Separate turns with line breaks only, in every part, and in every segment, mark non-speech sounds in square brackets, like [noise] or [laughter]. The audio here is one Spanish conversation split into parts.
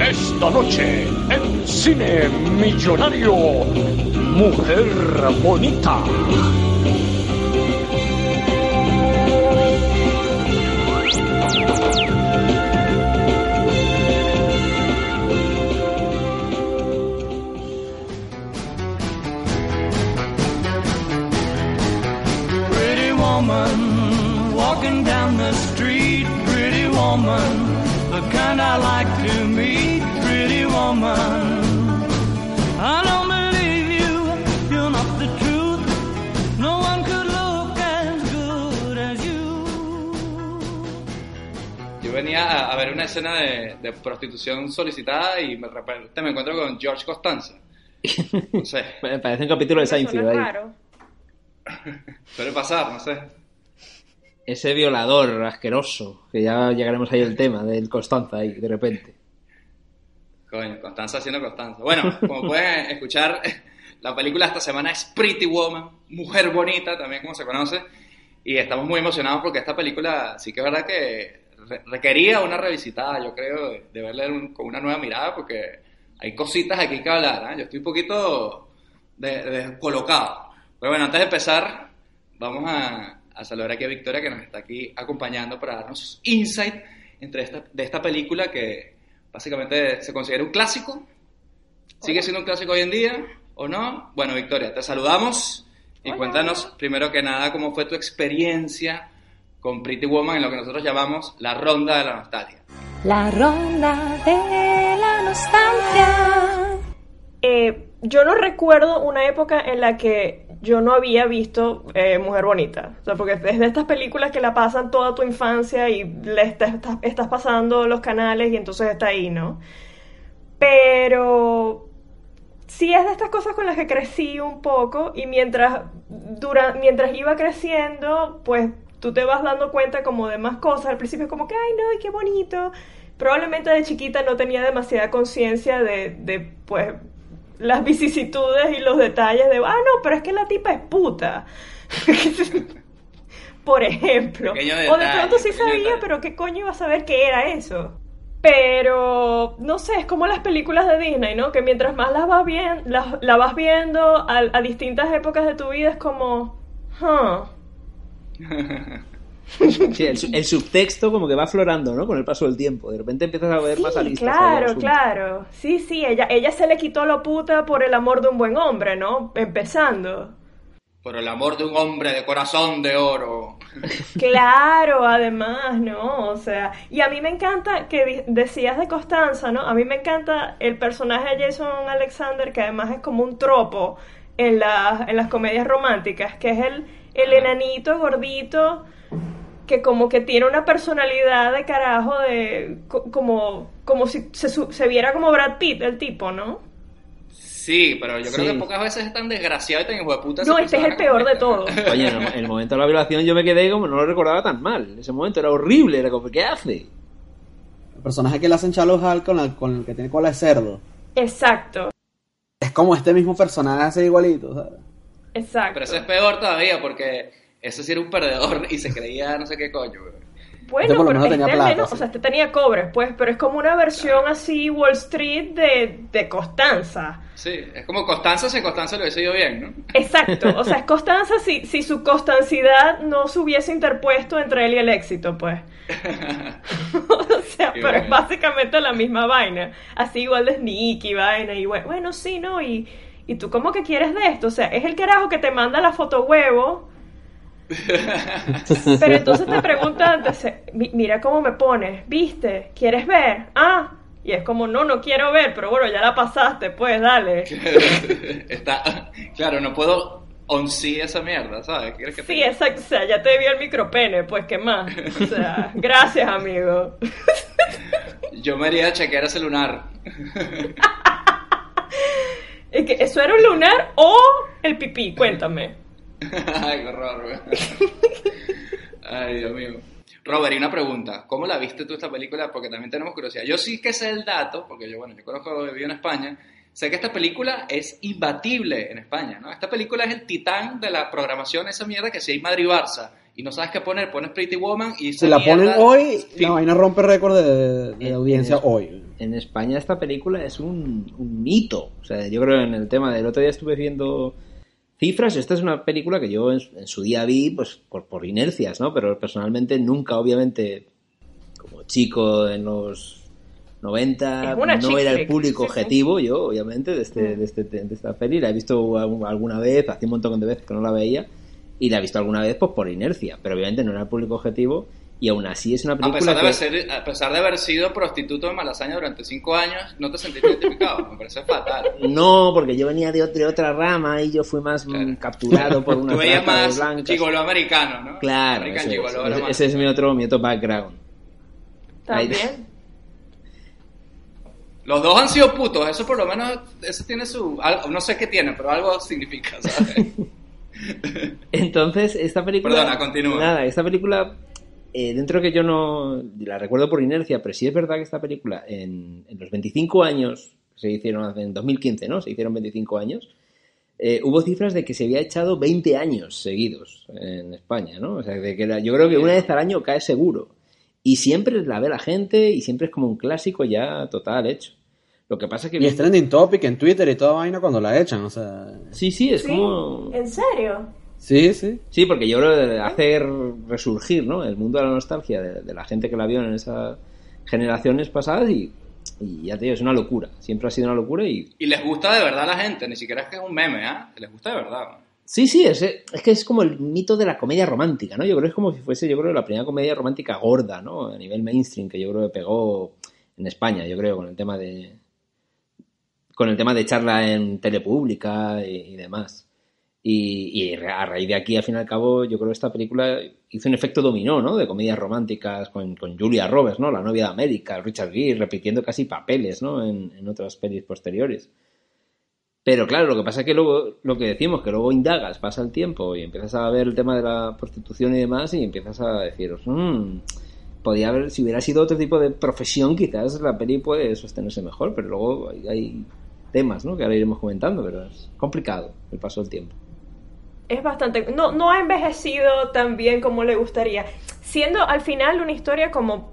Esta noche en Cine Millonario, Mujer Bonita.
The street, pretty woman, the kind I like to meet, pretty woman. I don't believe you, you're not the truth. No one could look as good as you.
Yo venía a, a ver una escena de, de prostitución solicitada y me, repente me encuentro con George Costanza. No sé, [laughs]
Me Parece un capítulo de Seinfeld ahí. [laughs]
suele pasar, no sé.
Ese violador asqueroso, que ya llegaremos ahí al tema del Constanza ahí, de repente.
Coño, Constanza haciendo Constanza. Bueno, como pueden escuchar, [laughs] la película esta semana es Pretty Woman, Mujer Bonita, también como se conoce. Y estamos muy emocionados porque esta película sí que es verdad que re- requería una revisitada, yo creo, de, de verla con una nueva mirada porque hay cositas aquí que hablar. ¿eh? Yo estoy un poquito de- descolocado. Pero bueno, antes de empezar, vamos a, a saludar aquí a Victoria que nos está aquí acompañando para darnos sus insights entre esta, de esta película que básicamente se considera un clásico. ¿Sigue siendo un clásico hoy en día o no? Bueno, Victoria, te saludamos y
Hola.
cuéntanos primero que nada cómo fue tu experiencia con Pretty Woman en lo que nosotros llamamos la ronda de la nostalgia.
La ronda de la nostalgia.
Eh, yo no recuerdo una época en la que yo no había visto eh, Mujer Bonita. O sea, porque es de estas películas que la pasan toda tu infancia y le está- está- estás pasando los canales y entonces está ahí, ¿no? Pero sí es de estas cosas con las que crecí un poco y mientras, mientras iba creciendo, pues tú te vas dando cuenta como de más cosas. Al principio es como que, ay, no, qué bonito. Probablemente de chiquita no tenía demasiada conciencia de, de, pues, las vicisitudes y los detalles de, ah, no, pero es que la tipa es puta. [laughs] Por ejemplo. O de pronto sí sabía,
detalle.
pero ¿qué coño iba a saber qué era eso? Pero, no sé, es como las películas de Disney, ¿no? Que mientras más las vas, bien, las, la vas viendo a, a distintas épocas de tu vida es como, huh. [laughs]
Sí, el, el subtexto como que va aflorando, ¿no? Con el paso del tiempo. De repente empiezas a ver más
Sí,
aristas. ahí al
claro, claro. Sí, sí, ella, ella se le quitó lo puta por el amor de un buen hombre, ¿no? Empezando.
Por el amor de un hombre de corazón de oro. [laughs]
Claro, además, ¿no? O sea, y a mí me encanta que decías de Constanza, ¿no? A mí me encanta el personaje de Jason Alexander, que además es como un tropo en, las en las comedias románticas, que es el, el enanito gordito que como que tiene una personalidad de carajo de co- como como si se, viera como Brad Pitt el tipo, ¿no?
Sí, pero yo creo
Sí.
que pocas veces es tan desgraciado y tan hijo de puta.
No, este es el peor de todos. [laughs]
Oye, en el, en el momento de la violación yo me quedé como no lo recordaba tan mal. En ese momento era horrible, era como, ¿qué hace?
El personaje que le hacen Charles Hall con, la- con el que tiene cola de cerdo.
Exacto,
Es como este mismo personaje así igualito, ¿sabes?
exacto.
Pero ese es peor todavía porque ese sí era un perdedor y se creía no sé qué coño. güey.
Bueno,
Este por lo menos tenía
este al
plata,
menos,
sí.
o sea, este tenía cobres, pues, pero es como una versión así Wall Street de, de Constanza.
Sí, es como Constanza si Constanza lo hubiese ido bien, ¿no?
Exacto, o sea, es Constanza si, si su constanciedad no se hubiese interpuesto entre él y el éxito, pues. [laughs] [laughs] o sea,
Qué
pero es básicamente la misma vaina. Así igual de sneaky, vaina, y bueno, bueno, sí, ¿no? Y, y tú, ¿cómo que quieres de esto? O sea, es el carajo que te manda la foto huevo. [laughs] Pero entonces te pregunta antes, "Mi- mira cómo me pones, ¿viste? ¿Quieres ver? Ah, Y es como, no, no quiero ver, pero bueno, ya la pasaste, pues dale. [laughs]
Está, claro, no puedo on-see esa mierda, ¿sabes? ¿Quieres que te-
Sí, exacto, o sea, ya te vio el micropene, pues qué más. O sea, [laughs] gracias, amigo.
Yo me haría chequear ese lunar.
Es que eso era un lunar o el pipí, cuéntame. [laughs]
Ay, qué horror, güey. Ay, Dios mío. Robert, y una pregunta. ¿Cómo la viste tú esta película? Porque también tenemos curiosidad. Yo sí que sé el dato, porque yo, bueno, yo conozco, viví en España. Sé que esta película es imbatible en España, ¿no? Esta película es el titán de la programación, esa mierda que si hay Madrid y Barça y no sabes qué poner, pones Pretty Woman y... Esa
la ponen hoy, la vaina rompe récord de, de
En-
audiencia
en-
hoy.
En España esta película es un, un hito. O sea, yo creo en el tema del otro día estuve viendo cifras. Esta es una película que yo en, en su día vi pues por, por inercias, ¿no? Pero personalmente nunca, obviamente, como chico en los 90,
Es una
no era el público objetivo, yo, obviamente, de, este, de, este- de esta peli. La he visto alguna vez, hace un montón de veces que no la veía. Y la he visto alguna vez pues por inercia. Pero obviamente no era el público objetivo. Y aún así es una
A
película
pesar, de
que...
haber ser- a pesar de haber sido prostituto de Malasaña durante cinco años, no te sentiste identificado. Me parece fatal.
No, porque yo venía de, ot- de otra rama y yo fui más mm,
Claro.
capturado por [laughs] una
Tú veías más gigolo americano, ¿no?
Claro,
American
ese, es,
gigolo era
ese-
más-
ese es mi otro, mi otro background.
También. [laughs]
Los dos han sido putos, eso por lo menos, eso tiene su... algo- no sé qué tiene, pero algo significa, ¿sabes? [laughs]
Entonces, esta película...
Perdona, continúa.
Nada, esta película, eh, dentro que yo no la recuerdo por inercia, pero sí es verdad que esta película, en, en los 25 años, se hicieron en 2015, ¿no? Se hicieron 25 años, eh, hubo cifras de que se había echado 20 años seguidos en España, ¿no? O sea, de que yo creo que una vez al año cae seguro. Y siempre la ve la gente y siempre es como un clásico ya total hecho. Lo que pasa que...
Y es trending topic en Twitter y toda vaina cuando la echan, o sea...
Sí, sí, es
¿Sí?
como...
¿En serio?
Sí, sí.
Sí, porque yo creo que hace resurgir ¿no? el mundo de la nostalgia de, de la gente que la vio en esas generaciones pasadas y, y ya te digo, es una locura. Siempre ha sido una locura y...
Y les gusta de verdad a la gente, ni siquiera es que es un meme, ¿ah? Les gusta de verdad.
Sí, sí, es, es que es como el mito de la comedia romántica, ¿no? Yo creo que es como si fuese, yo creo, la primera comedia romántica gorda, ¿no? A nivel mainstream, que yo creo que pegó en España, yo creo, con el tema de... con el tema de charla en telepública y, y demás. Y, y a raíz de aquí, al fin y al cabo, yo creo que esta película hizo un efecto dominó, ¿no? De comedias románticas con, con Julia Roberts, ¿no? La novia de América, Richard Gere, repitiendo casi papeles, ¿no? En, en otras pelis posteriores. Pero claro, lo que pasa es que luego, lo que decimos, que luego indagas, pasa el tiempo y empiezas a ver el tema de la prostitución y demás y empiezas a deciros, mmm, podría haber, si hubiera sido otro tipo de profesión, quizás la peli puede sostenerse mejor, pero luego hay, hay temas, ¿no? Que ahora iremos comentando, pero es complicado el paso del tiempo.
Es bastante... No, no ha envejecido tan bien como le gustaría. Siendo al final una historia como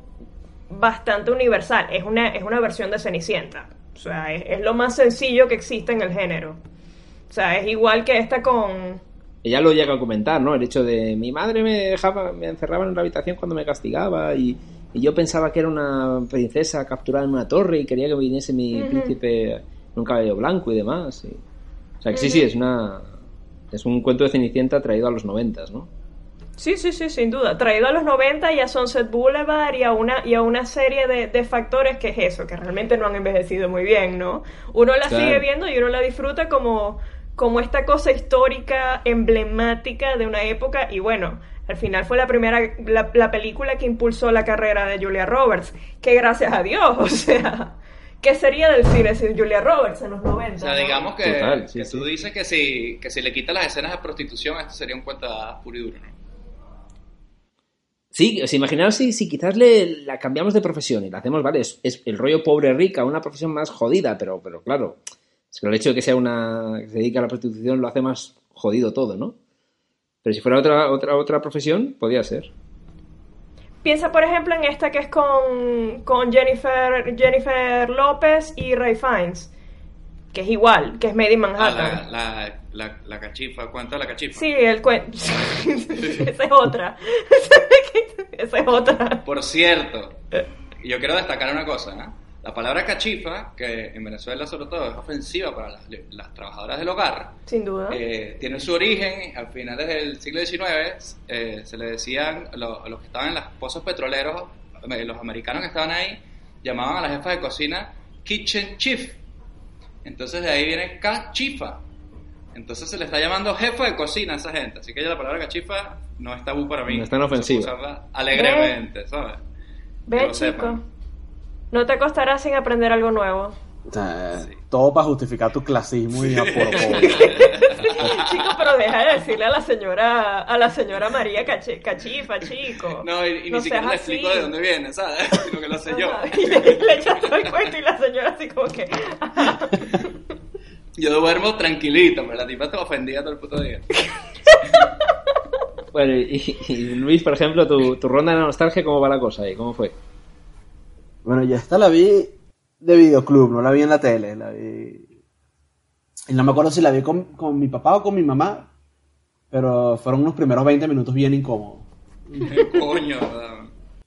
bastante universal. Es una, es una versión de Cenicienta. O sea, es, es lo más sencillo que existe en el género. O sea, es igual que esta con...
Ella lo llega a comentar, ¿no? El hecho de mi madre me dejaba, me encerraba en la habitación cuando me castigaba y, y yo pensaba que era una princesa capturada en una torre y quería que viniese mi príncipe en un cabello blanco y demás. y- O sea, que sí, sí, es una es un cuento de Cenicienta traído a los noventas, ¿no?
Sí, sí, sí, sin duda. Traído a los 90 y a Sunset Boulevard y a una, y a una serie de, de factores que es eso, que realmente no han envejecido muy bien, ¿no? Uno la
Claro.
sigue viendo y uno la disfruta como, como esta cosa histórica, emblemática de una época y bueno, al final fue la primera, la, la película que impulsó la carrera de Julia Roberts, que gracias a Dios, [laughs] o sea, ¿qué sería del cine sin Julia Roberts en los 90?
O sea,
no?
digamos que,
Total, sí,
que tú
sí.
dices que si, que si le quitas las escenas de prostitución, esto sería un cuento puro y duro, ¿no?
Sí, o sea, imaginaos si, si quizás le la cambiamos de profesión y la hacemos, vale, es, es el rollo pobre rica, una profesión más jodida, pero, pero claro, es que el hecho de que sea una que se dedique a la prostitución lo hace más jodido todo, ¿no? Pero si fuera otra otra otra profesión, podría ser.
Piensa, por ejemplo, en esta que es con, con Jennifer, Jennifer López y Ray Fiennes, que es igual, que es Made in
Ah,
Manhattan.
la, la, la, la cachifa, ¿cuánto la cachifa?
Sí, el cuento. [laughs] Esa es otra. [laughs] Esa es otra.
Por cierto, yo quiero destacar una cosa, ¿no? La palabra cachifa, que en Venezuela sobre todo es ofensiva para las, las trabajadoras del hogar,
Sin duda.
eh, tiene su origen al finales del siglo XIX, eh, se le decían lo- a los que estaban en las pozos petroleros, eh, los americanos que estaban ahí, llamaban a la jefa de cocina Kitchen Chief. Entonces de ahí viene cachifa. Entonces se le está llamando jefa de cocina a esa gente. Así que ya la palabra cachifa no es tabú para mí.
No es tan ofensiva.
Usarla alegremente, ¿sabes? Que
Ve,
lo
chico.
sepan.
No te costará sin aprender algo nuevo.
O sea, Todo para justificar tu clasismo y aporofobia. [laughs]
chico, pero deja de decirle a la señora, a la señora María Cachi- Cachifa, chico.
No, y, y
No
ni siquiera le explico
así.
de dónde viene, ¿sabes? [laughs] Sino que lo sé yo.
Y le, le echas todo el cuento y la señora así como que...
Yo duermo tranquilito, pero la tipa está ofendida todo el puto día. [laughs]
Bueno, y, y Luis, por ejemplo, tu, tu ronda de la nostalgia, ¿cómo va la cosa ahí? ¿Cómo fue?
Bueno, yo esta la vi de videoclub, no la vi en la tele, la vi... Y no me acuerdo si la vi con, con mi papá o con mi mamá, pero fueron unos primeros 20 minutos bien incómodos. [laughs]
Coño,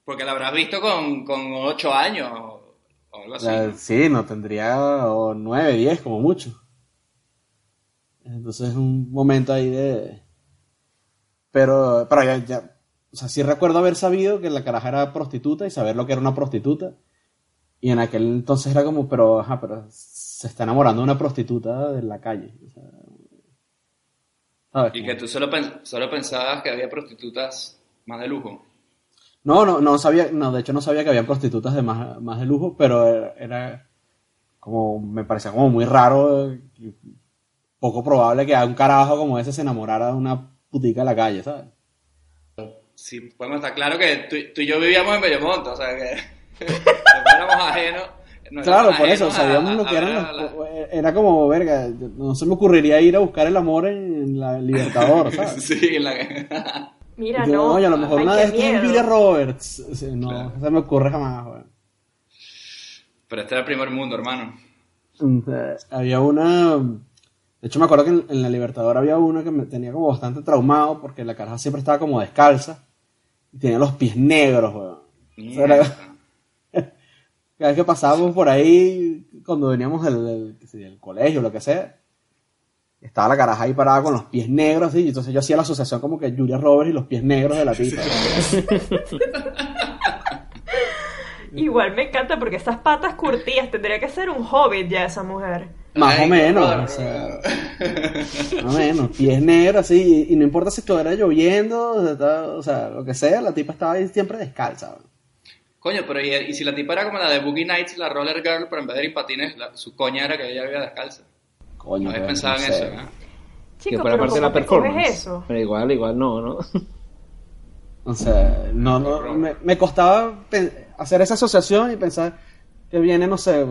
porque la habrás visto con, con 8 años o, algo así.
sí, no tendría o 9, 10 como mucho. Entonces es un momento ahí de... Pero, pero ya, ya- o sea, sí recuerdo haber sabido que la caraja era prostituta y saber lo que era una prostituta. Y en aquel entonces era como, pero, ajá, pero se está enamorando de una prostituta de la calle. o sea, ¿sabes?
Y que tú solo, pen- solo pensabas que había prostitutas más de lujo.
No, no, no sabía, no, de hecho no sabía que había prostitutas de más, más de lujo, pero era, era como, me parecía como muy raro, y poco probable que a un carajo como ese se enamorara de una putica de la calle, ¿sabes?
Sí, podemos estar claro que tú, tú y yo vivíamos en Bellomonte, o sea que éramos ajenos. no
Claro, por eso,
a-
sabíamos lo
a
que eran los-
a la-
Era como, verga, no se me ocurriría ir a buscar el amor en la Libertador, [laughs] ¿sabes?
Sí, en la [laughs]
Mira,
yo,
no.
Oye, a lo mejor
Ay,
una
qué
de estas es
miedo.
Julia Roberts. Sí, no,
Claro.
se me ocurre jamás, güey.
Pero este era el primer mundo, hermano.
Entonces, había una. De hecho, me acuerdo que en, en la Libertador había una que me tenía como bastante traumado porque la caraja siempre estaba como descalza y tenía los pies negros, weón. O sea, era-
Mierda.
Cada vez que pasábamos por ahí, cuando veníamos del, del, del colegio, lo que sea, estaba la caraja ahí parada con los pies negros, así, y entonces yo hacía la asociación como que Julia Roberts y los pies negros de la tipa. [laughs]
Igual me encanta porque esas patas curtidas tendría que ser un hobbit ya esa mujer.
Más
Ay,
o menos, o sea, más o menos, pies negros, así, y, y no importa si estuviera lloviendo, o sea, o sea, lo que sea, la tipa estaba ahí siempre descalza.
Coño, pero y, y si la tipa era como la de Boogie Nights, la Roller Girl, pero en vez de ir en patines, la- su coña era que ella había descalza.
Coño,
No pensado
no
en
sé.
eso, ¿no?
Chico,
que fuera
pero
parte de
¿cómo
la performance.
eso?
Pero igual, igual no, ¿no?
O sea, no, no, me, me costaba hacer esa asociación y pensar que viene, no sé,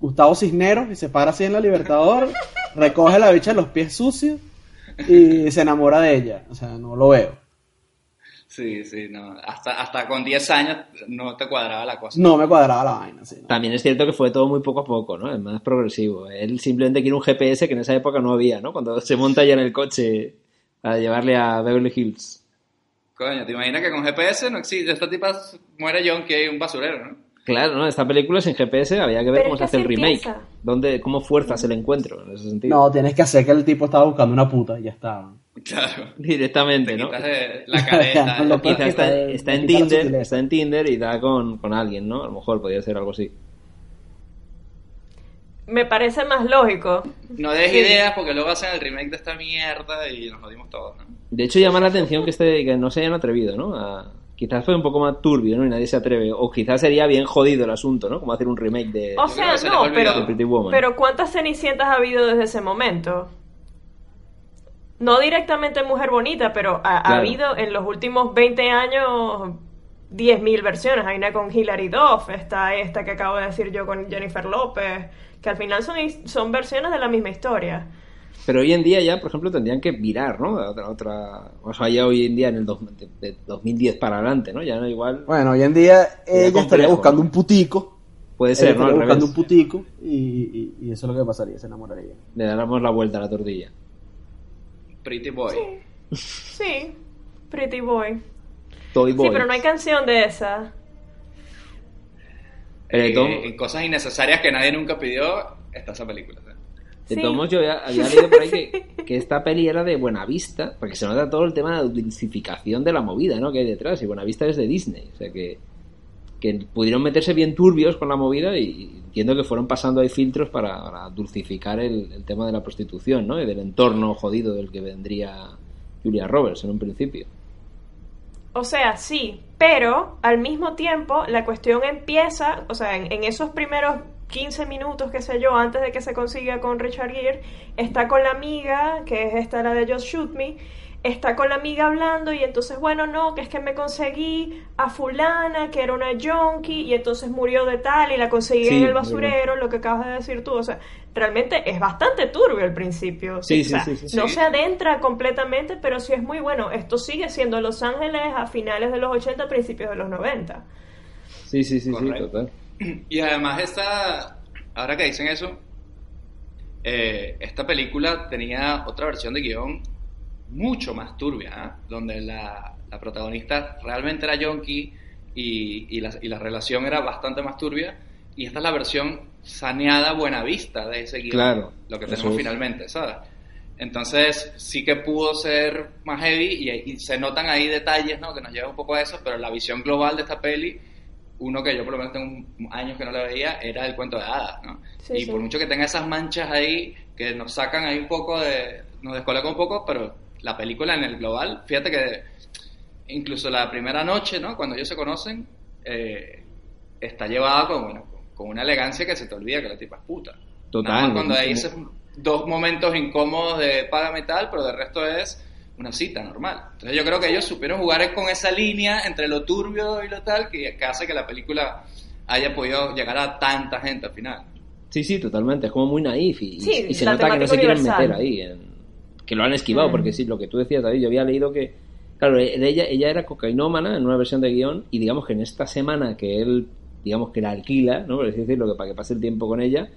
Gustavo Cisneros y se para así en la Libertador, recoge a la bicha en los pies sucios y se enamora de ella. O sea, no lo veo.
Sí, sí, no. Hasta, hasta con 10 años no te cuadraba la cosa.
No me cuadraba la vaina. sí, ¿no?
También es cierto que fue todo muy poco a poco, ¿no? Es más progresivo. Él simplemente quiere un GPS que en esa época no había, ¿no? Cuando se monta ya en el coche a llevarle a Beverly Hills.
Coño, ¿te imaginas que con GPS no existe? Esta tipa muere John que hay un basurero, ¿no?
Claro, ¿no? Esta película sin GPS había que ver
Pero
cómo se hace el remake.
empieza.
¿Dónde, ¿Cómo fuerzas el encuentro en ese sentido?
No, tienes que hacer que el tipo estaba buscando una puta y ya está.
Claro.
Directamente,
Te
¿no?
de [laughs] la careta.
Con lo
el-
que-
Quizá está, en Tinder, está en Tinder y da con, con alguien, ¿no? A lo mejor podría ser algo así.
Me parece más lógico.
No des
Sí.
ideas porque luego hacen el remake de esta mierda y nos jodimos todos, ¿no?
De hecho, llama la atención que, este, que no se hayan atrevido, ¿no? A- quizás fue un poco más turbio, ¿no? Y nadie se atreve. O quizás sería bien jodido el asunto, ¿no? Como hacer un remake de,
O sea, no, pero,
de Pretty Woman.
pero ¿cuántas cenicientas ha habido desde ese momento? No directamente Mujer Bonita, pero ha, habido en los últimos 20 años 10.000 versiones. Hay una con Hilary Duff, está esta que acabo de decir yo con Jennifer López, que al final son, son versiones de la misma historia.
Pero hoy en día ya, por ejemplo, tendrían que virar, ¿no? A Otra, otra... O sea, ya hoy en día en el dos- de, de 2010 para adelante, ¿no? Ya no igual...
Bueno, hoy en día ella
complejo,
estaría buscando
¿no?
un putico.
Puede
ella
ser, ¿no? Al
buscando
revés.
un putico y, y- y eso es lo que pasaría, se enamoraría.
Le damos la vuelta a la tortilla.
Pretty Boy.
Sí, Pretty Boy.
Toy Boy.
Sí, pero no hay canción de esa.
Eh,
Eh,
Tom-
en cosas innecesarias que nadie nunca pidió, está esa película. ¿sí?
De
Sí.
todos yo ya- [laughs] había leído por ahí que, que esta peli era de Buenavista, porque se nota todo el tema de la dulcificación de la movida, ¿no? Que hay detrás, y Buenavista es de Disney, o sea que que pudieron meterse bien turbios con la movida y entiendo que fueron pasando ahí filtros para, dulcificar el, tema de la prostitución, ¿no? Y del entorno jodido del que vendría Julia Roberts en un principio.
O sea, sí, pero al mismo tiempo la cuestión empieza, o sea, en, en esos primeros 15 minutos, qué sé yo, antes de que se consiga con Richard Gere, está con la amiga, que es esta la de Just Shoot Me, está con la amiga hablando y entonces, bueno, no, que es que me conseguí a fulana, que era una junkie, y entonces murió de tal y la conseguí
Sí,
en el basurero, lo que acabas de decir tú, o sea, realmente es bastante turbio al principio.
Sí,
o
sí,
sea,
sí, sí,
no
sí.
se adentra completamente, pero sí es muy bueno. Esto sigue siendo Los Ángeles a finales de los 80, principios de los 90.
Sí, sí, sí, sí, total.
Y además esta, ahora que dicen eso, eh, esta película tenía otra versión de guion mucho más turbia, ¿ah? donde la, la protagonista realmente era yonki y, y, la, y la relación era bastante más turbia. Y esta es la versión saneada, buena vista de ese guion,
Claro,
lo que tenemos
es.
finalmente, ¿sabes? Entonces sí que pudo ser más heavy y, y se notan ahí detalles, ¿no? Que nos llevan un poco a eso, pero la visión global de esta peli uno que yo por lo menos tengo años que no la veía, era el cuento de hadas, ¿no?
Sí,
y
sí.
por mucho que tenga esas manchas ahí, que nos sacan ahí un poco de, nos descoloca un poco, pero la película en el global, fíjate que incluso la primera noche, ¿no? Cuando ellos se conocen, eh, está llevada con, bueno, con- una elegancia que se te olvida que la tipa es puta.
Total,
Nada más cuando hay esos dos momentos incómodos de págame tal, pero de resto es una cita normal. Entonces yo creo que ellos supieron jugar con esa línea entre lo turbio y lo tal que, que hace que la película haya podido llegar a tanta gente al final.
Sí, sí, totalmente. Es como muy naif y,
Sí,
y se nota que no se quieren
universal.
meter ahí. en- que lo han esquivado,
Mm.
porque sí, lo que tú decías, David, yo había leído que. Claro, de ella, ella era cocainómana en una versión de guion y digamos que en esta semana que él, digamos que la alquila, ¿no? Por así decirlo, que para que pase el tiempo con ella,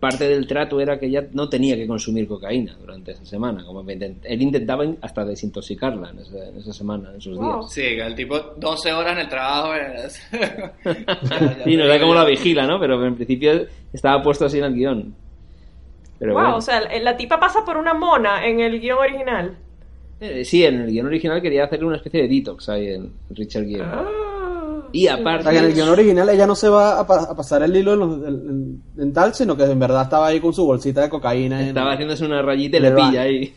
parte del trato era que ella no tenía que consumir cocaína durante esa semana. Como él intentaba hasta desintoxicarla en esa, en esa semana, en
Wow.
días.
Sí, que el tipo 12 horas en el trabajo. es- [laughs] Ya- ya
Sí, no sé cómo la vigila, ¿no? Pero en principio estaba puesto así en el guion. Pero
wow,
bueno.
o sea, la, tipa pasa por una mona en el guion original.
Eh, sí, en el guion original quería hacerle una especie de detox ahí en Richard Gere.
Ah.
Y
O
aparte...
sea, que en el guion original ella no se va a, pa- a pasar el hilo en, los- en- en- en tal, sino que en verdad estaba ahí con su bolsita de cocaína. en-
Estaba haciéndose una rayita y le pilla ahí.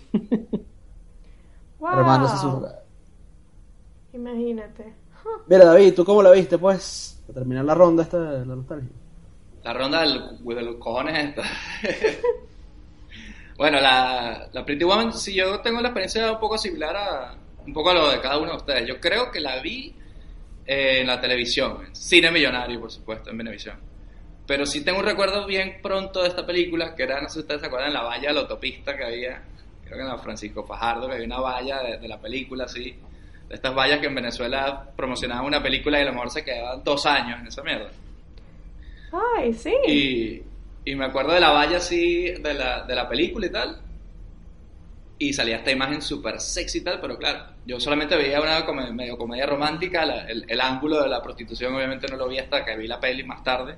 Wow.
armándose su-
Imagínate.
Mira, David, ¿tú cómo la viste, pues? Para terminar la ronda esta de la nostalgia.
La ronda del, de los cojones esta. [laughs] bueno, la, la Pretty Woman, sí, yo tengo la experiencia un poco similar a un poco a lo de cada uno de ustedes. Yo creo que la vi eh, en la televisión, en cine millonario, por supuesto, en Venevisión. Pero sí tengo un recuerdo bien pronto de esta película, que era, no sé si ustedes se acuerdan, la valla de la autopista que había, creo que en la Francisco Fajardo, que había una valla de, de la película, así. De estas vallas que en Venezuela promocionaban una película y a lo mejor se quedaban dos años en esa mierda.
Ay, sí.
Y, y me acuerdo de la valla así, de la, de la película y tal. Y salía esta imagen súper sexy y tal, pero claro, yo solamente veía una come- medio comedia romántica, el, el ángulo de la prostitución obviamente no lo vi hasta que vi la peli más tarde.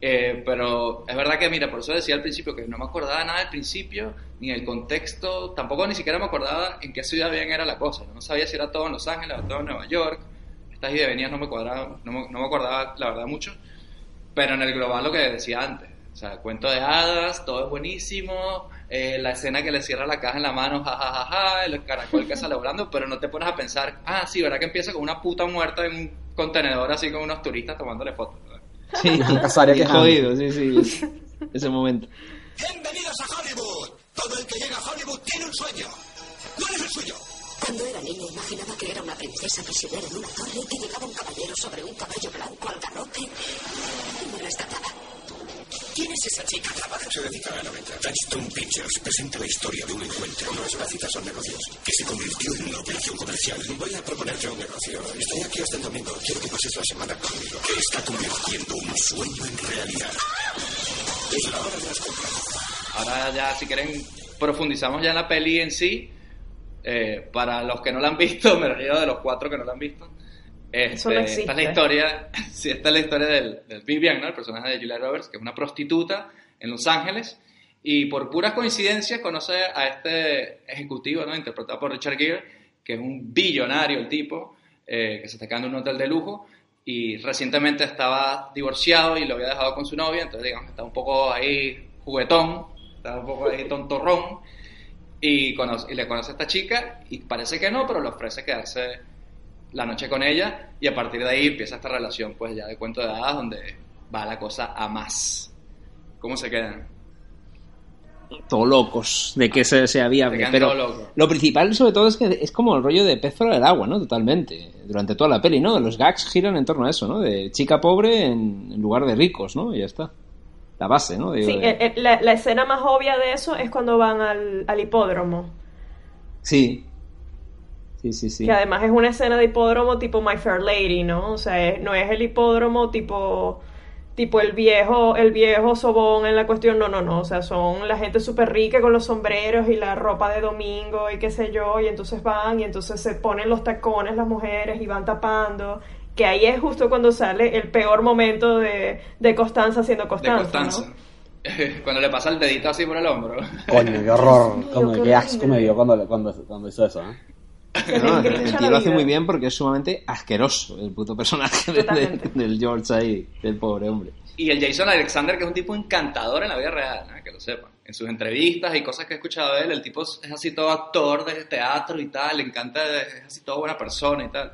Eh, pero es verdad que, mira, por eso decía al principio que no me acordaba nada del principio, ni el contexto, tampoco ni siquiera me acordaba en qué ciudad bien era la cosa. No sabía si era todo en Los Ángeles o todo en Nueva York. Estas ideas venían no me cuadraban, no me, no me acordaba la verdad mucho. Pero en el global lo que decía antes. O sea, cuento de hadas, todo es buenísimo. eh, la escena que le cierra la caja en la mano, jajajaja, ja, ja, ja, el caracol que sale volando, pero no te pones a pensar, ah, sí, ¿verdad que empieza con una puta muerta en un contenedor así con unos turistas tomándole fotos? ¿verdad?
Sí, [laughs]
quejando.
jodido, sí, sí. [laughs] Ese momento.
Bienvenidos a Hollywood. Todo el que llega a Hollywood tiene un sueño. ¿Cuál es el suyo?
Cuando era niña imaginaba que era una princesa prisionera en una torre y que llegaba un caballero sobre un caballo blanco al galope y me rescataba.
¿Quién es esa chica? Trabaja se dedica a la venta. Touchstone Pictures presenta la historia de un encuentro. No es fácil, son negocios. Que se convirtió en una operación comercial. Voy a proponerte un negocio. Estoy aquí hasta el domingo. Quiero que pases la semana conmigo. Que está convirtiendo un sueño en realidad. Es la hora de las compras.
Ahora ya, si quieren, profundizamos ya en la peli en sí. Eh, para los que no la han visto, [laughs] me refiero de los cuatro que no la han visto. Este,
no
esta es la historia, [laughs] sí, esta es la historia del, del Vivian, ¿no? el personaje de Julia Roberts, que es una prostituta en Los Ángeles. Y por puras coincidencias conoce a este ejecutivo, ¿no? interpretado por Richard Gere, que es un billonario el tipo, eh, que se está quedando en un hotel de lujo, y recientemente estaba divorciado y lo había dejado con su novia, entonces digamos estaba un poco ahí juguetón, estaba un poco ahí tontorrón y, conoce, y le conoce a esta chica y parece que no, pero le ofrece quedarse la noche con ella y a partir de ahí empieza esta relación pues ya de cuento de hadas donde va la cosa a más. ¿Cómo se quedan?
Todo locos de que se, sea
Se
viable. Pero lo principal, sobre todo, es que es como el rollo de pez fuera del agua, ¿no? Totalmente. Durante toda la peli, ¿no? Los gags giran en torno a eso, ¿no? De chica pobre en, en lugar de ricos, ¿no? Y ya está. La base, ¿no? Digo,
Sí,
de-
eh, eh, la, la escena más obvia de eso es cuando van al, al hipódromo.
sí. Sí, sí, sí.
Que además es una escena de hipódromo tipo My Fair Lady, ¿no? O sea, es- no es el hipódromo tipo tipo el viejo el viejo sobón en la cuestión, no, no, no, o sea, son la gente súper rica con los sombreros y la ropa de domingo y qué sé yo, y entonces van y entonces se ponen los tacones las mujeres y van tapando, que ahí es justo cuando sale el peor momento de, de Constanza siendo
De
Constanza,
Constanza.
¿no? [laughs]
Cuando le pasa el dedito así por el hombro.
Coño, qué horror.
Dios
Como-
qué
qué asco
horrible.
me dio cuando, cuando, cuando hizo eso, ¿eh? [laughs]
No, el, tío lo hace muy bien porque es sumamente asqueroso el puto personaje de- de-
Totalmente.
del George ahí, del pobre hombre.
Y el Jason Alexander, que es un tipo encantador en la vida real, que lo sepan. En sus entrevistas y cosas que he escuchado de él, el tipo es así todo actor de teatro y tal, le encanta, es así toda buena persona y tal.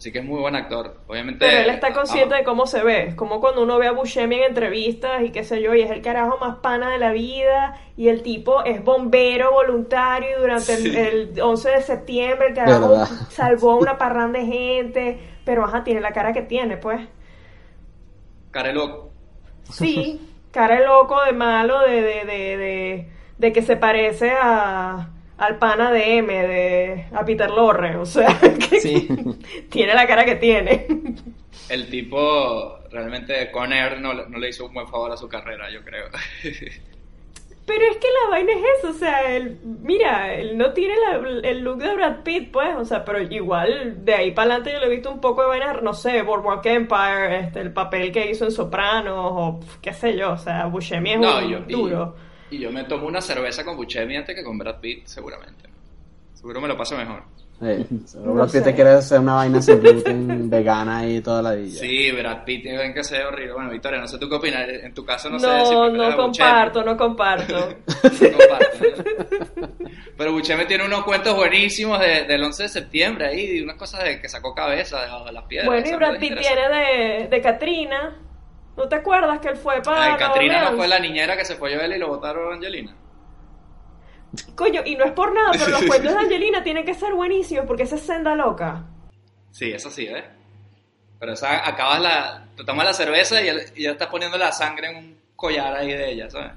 Así que es muy buen actor. Obviamente.
Pero él está consciente
ah,
de cómo se ve. Es como cuando uno ve a Buscemi en entrevistas y qué sé yo, y es el carajo más pana de la vida, y el tipo es bombero voluntario y durante el,
Sí.
el 11 de septiembre el carajo
Verdad.
salvó a una parranda de gente, pero ajá, tiene la cara que tiene, pues.
Care loco.
Sí, cara de loco, de malo, de, de, de, de, de que se parece a, al pana de M, de, a Peter Lorre, o sea, [laughs] que
Sí.
tiene la cara que tiene.
El tipo, realmente, Conner no, le- no le hizo un buen favor a su carrera, yo creo. [laughs]
Pero es que la vaina es eso, o sea, él, mira, él no tiene la- el look de Brad Pitt, pues, o sea, pero igual de ahí para adelante yo le he visto un poco de vainas, no sé, Boardwalk Empire, este, el papel que hizo en Sopranos, o qué sé yo, o sea, Buscemi es
No,
un
yo,
duro.
Y, yo me tomo una cerveza con Buscemi antes que con Brad Pitt, seguramente. Seguro me lo paso mejor. [laughs]
Seguro
No
Brad Pitt te quiere hacer una vaina sin gluten, [laughs] vegana y toda la vida.
Sí, Brad Pitt tiene que ser horrible. Bueno, Victoria, no sé tú qué opinas. En tu caso, no,
No,
sé si [laughs]
no, comparto, no comparto.
No comparto. Pero Buscemi tiene unos cuentos buenísimos de- del 11 de septiembre ahí, de unas cosas de que sacó cabeza debajo de las piedras.
bueno, y Brad Pitt tiene de, de Katrina. ¿No te acuerdas que él fue para Nueva
no fue la niñera que se fue a él y lo botaron a Angelina.
Coño, y no es por nada, pero los [laughs] cuentos de Angelina tienen que ser buenísimos porque esa es senda loca.
Sí, eso sí, ¿eh? Pero esa, acabas la... Te tomas la cerveza y ya, y ya estás poniendo la sangre en un collar ahí de ella, ¿sabes?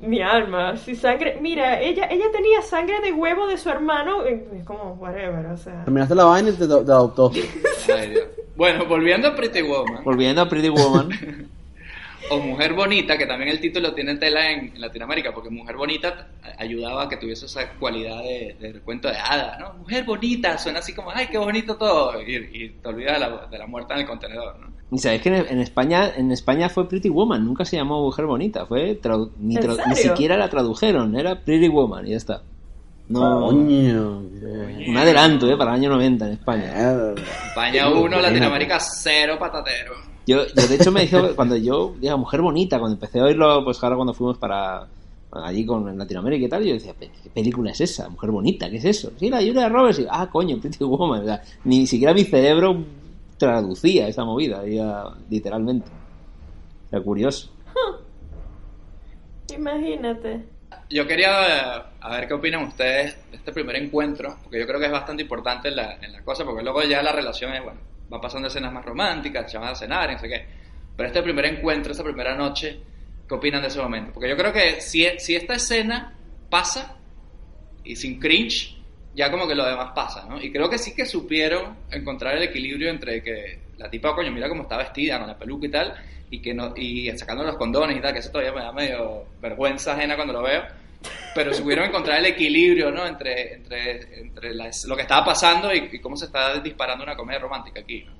Mi alma, si sangre. Mira, ella, ella tenía sangre de huevo de su hermano. Es como, whatever, o sea.
Terminaste la vaina y te, te adoptó. [laughs]
Ay, Dios. Bueno, volviendo a Pretty Woman.
Volviendo a Pretty Woman. [laughs]
O Mujer Bonita, que también el título tiene tela en, en Latinoamérica, porque Mujer Bonita ayudaba a que tuviese esa cualidad de, de cuento de hada, ¿no? Mujer Bonita, suena así como, ay, qué bonito todo, y, y te olvidas de la, de la muerta en el contenedor, ¿no?
Y sabéis que en, en España en España fue Pretty Woman, nunca se llamó Mujer Bonita, fue ni,
¿En
tradu- ni siquiera la tradujeron, era Pretty Woman y ya está. No,
Coño.
un adelanto, ¿eh? Para el año 90 en España.
España 1, Latinoamérica 0, patatero.
Yo, yo de hecho me dijo, [laughs] cuando yo, diga, Mujer Bonita, cuando empecé a oírlo, pues ahora cuando fuimos para allí con en Latinoamérica y tal, yo decía, ¿qué película es esa? Mujer Bonita, ¿qué es eso? Sí, la Julia Roberts, y, ah, coño, Pretty Woman, o sea, ni siquiera mi cerebro traducía esa movida, ya, literalmente. O sea, curioso. [laughs]
Imagínate.
Yo quería eh, a ver qué opinan ustedes de este primer encuentro, porque yo creo que es bastante importante en la, en la cosa, porque luego ya la relación es, bueno, va pasando escenas más románticas, van a cenar, y no sé qué. Pero este primer encuentro, esta primera noche, ¿qué opinan de ese momento? Porque yo creo que si, si esta escena pasa, y sin cringe, ya como que lo demás pasa, ¿no? Y creo que sí que supieron encontrar el equilibrio entre que la tipa, coño, mira cómo está vestida, con la peluca y tal, y que no y sacando los condones y tal, que eso todavía me da medio vergüenza ajena cuando lo veo, pero supieron encontrar el equilibrio, ¿no? Entre, entre, entre las- lo que estaba pasando y, y cómo se está disparando una comedia romántica aquí, ¿no?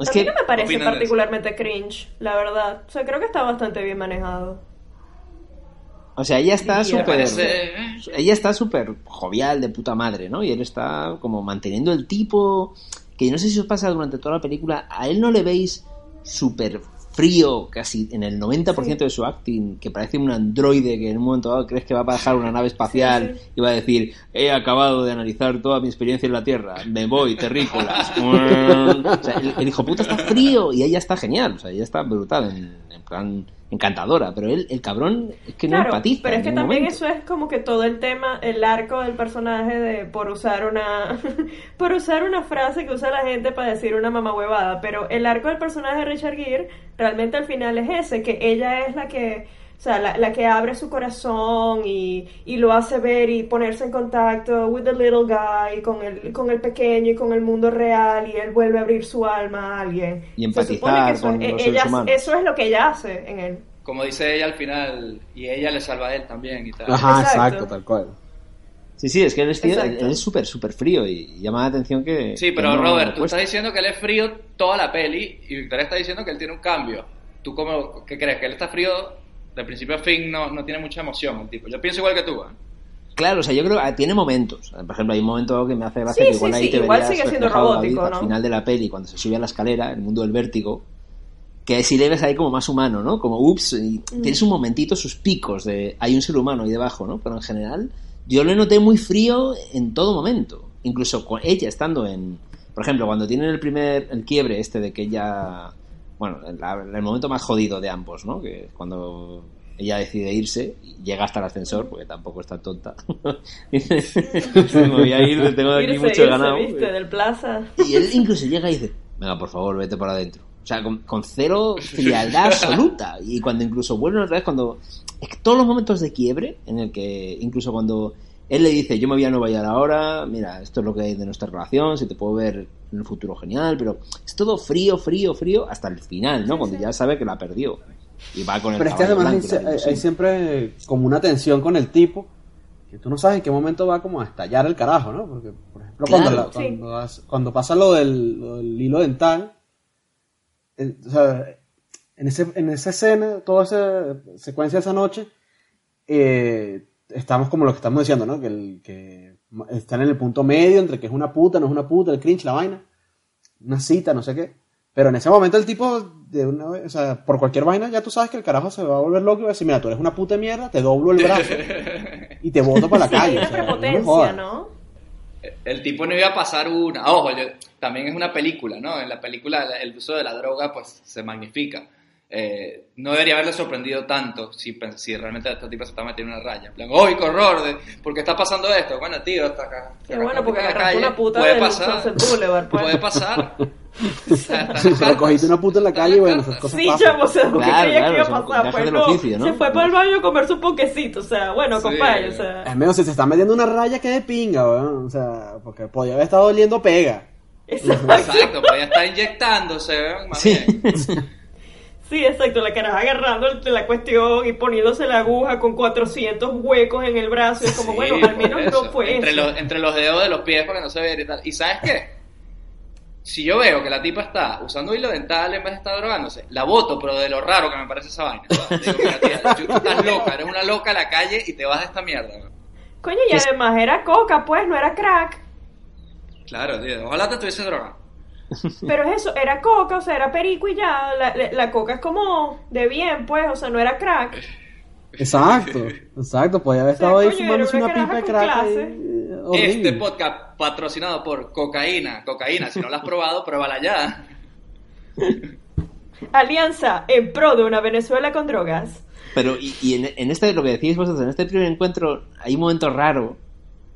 Es
a mí
que,
no me parece particularmente cringe, la verdad. O sea, creo que está bastante bien manejado.
O sea, ella está súper...
parece.
Ella está súper jovial de puta madre, ¿no? Y él está como manteniendo el tipo que no sé si os pasa durante toda la película, a él no le veis súper frío, casi en el 90% de su acting, que parece un androide que en un momento dado crees que va a bajar una nave espacial y va a decir, he acabado de analizar toda mi experiencia en la Tierra, me voy, terrícolas. [laughs] o sea, el, el hijo puta está frío y ella está genial, o sea, ella está brutal, en, en plan encantadora, pero él, el cabrón, es que no
Claro,
empatiza.
pero es que también
momento.
eso es como que todo el tema, el arco del personaje de por usar una [laughs] por usar una frase que usa la gente para decir una mamá huevada, pero el arco del personaje de Richard Gere realmente al final es ese, que ella es la que sea, la, la que abre su corazón y, y lo hace ver y ponerse en contacto with the little guy, con el, con el pequeño y con el mundo real, y él vuelve a abrir su alma a alguien.
Y empatizar
que eso,
con
eh,
los seres
ella-
humanos.
eso es lo que ella hace en él.
Como dice ella al final, y ella le salva a él también y tal.
Ajá,
Exacto.
exacto, tal cual.
Sí, sí, es que él es, súper, súper frío y llama la atención que...
Sí,
que
pero
no
Robert, tú estás diciendo que él es frío toda la peli y Victoria está diciendo que él tiene un cambio. ¿Tú cómo, qué crees? ¿Que él está frío de principio a fin? No, no tiene mucha emoción el tipo. Yo pienso igual que tú. ¿eh?
Claro, o sea, yo creo que tiene momentos. Por ejemplo, hay un momento que me hace gracia
Sí,
que igual
sí,
ahí
sí,
te
igual
verías
sigue siendo robótico,
David,
¿no?
al final de la peli, cuando se sube a la escalera, el mundo del vértigo, que sí le ves ahí como más humano, ¿no? Como, ups, y
Mm.
tienes un momentito, sus picos de hay un ser humano ahí debajo, ¿no? Pero en general, yo le noté muy frío en todo momento. Incluso con ella estando en... Por ejemplo, cuando tienen el primer, el quiebre este de que ella... Bueno, el, el momento más jodido de ambos, ¿no? Que es cuando ella decide irse y llega hasta el ascensor, porque tampoco está tonta. Dice, [laughs] me voy a ir, tengo aquí
Irse,
mucho
irse,
ganado.
¿viste? Del plaza.
Y él incluso llega y dice, venga, por favor, vete para adentro. O sea, con, con cero frialdad absoluta. Y cuando incluso vuelven otra vez, cuando... Es que todos los momentos de quiebre, en el que incluso cuando él le dice, yo me voy a Nueva York ahora, mira, esto es lo que hay de nuestra relación, si te puedo ver en el futuro genial, pero es todo frío, frío, frío, hasta el final, ¿no? cuando ya sabe que la perdió. Y va con el
Pero es que además hay,
blanco
siempre como una tensión con el tipo que tú no sabes en qué momento va como a estallar el carajo, ¿no? Porque, por ejemplo, cuando, la- cuando, pasa lo del, lo del hilo dental, el- o sea, en, ese, en esa escena, toda esa secuencia de esa noche, eh, estamos como lo que estamos diciendo, ¿no? Que, el, que están en el punto medio entre que es una puta, no es una puta, el cringe, la vaina, una cita, no sé qué. Pero en ese momento el tipo, de una vez, o sea, por cualquier vaina, ya tú sabes que el carajo se va a volver loco y va a decir, mira, tú eres una puta mierda, te doblo el brazo [laughs] y te boto para la calle. O sea, no.
El tipo no iba a pasar una. Ojo, yo- también es una película, ¿no? En la película la- el uso de la droga pues se magnifica. Eh, no debería haberle sorprendido tanto si, si realmente este tipo se está metiendo una raya. En plan, ¡ay, qué horror! De, ¿Por qué está pasando esto? Bueno, tío, está acá.
Qué bueno, porque
en la calle.
una puta
Puede pasar.
Boulevard, pues.
Puede pasar. [laughs] O sea,
Pero cogiste una puta en la calle y bueno, esas cosas
Sí,
pasan.
chamo, o sea, ¿qué
Claro,
creía
claro,
que iba a pasar? Pues no,
oficio, ¿no?
se fue para el baño a comerse un poquecito, o sea, bueno,
Sí.
compadre, o sea...
Es medio si se está metiendo una raya que de pinga, weón. O sea, porque podía haber estado oliendo pega.
Exacto.
Exacto, podía estar inyectándose, ¿ven? Más
Sí.
bien. [laughs]
Sí, exacto, la cara agarrando el- la cuestión y poniéndose la aguja con 400 huecos en el brazo. Es como,
Sí,
bueno, al menos
eso.
no fue
entre
eso.
Los, entre los dedos de los pies para que no se vea y tal. ¿Y sabes qué? Si yo veo que la tipa está usando hilo dental en vez de estar drogándose, la voto, pero de lo raro que me parece esa vaina. ¿no? Digo, mira, tía, tú estás loca, eres una loca a la calle y te vas de esta mierda. ¿no?
Coño, y además era coca, pues, no era crack.
Claro, tío, ojalá te estuviese drogado.
Pero es eso, era coca, o sea, era perico y ya. La, la- la coca es como de bien, pues, o sea, no era crack.
Exacto, exacto. Podía haber estado ahí fumándose una
una
pipa de crack. eh.
Este podcast patrocinado por cocaína. Cocaína, si no la has probado, pruébala ya. [laughs]
Alianza en pro de una Venezuela con drogas.
Pero, y, y en, en este, lo que decís vosotros, en este primer encuentro hay un momento raro,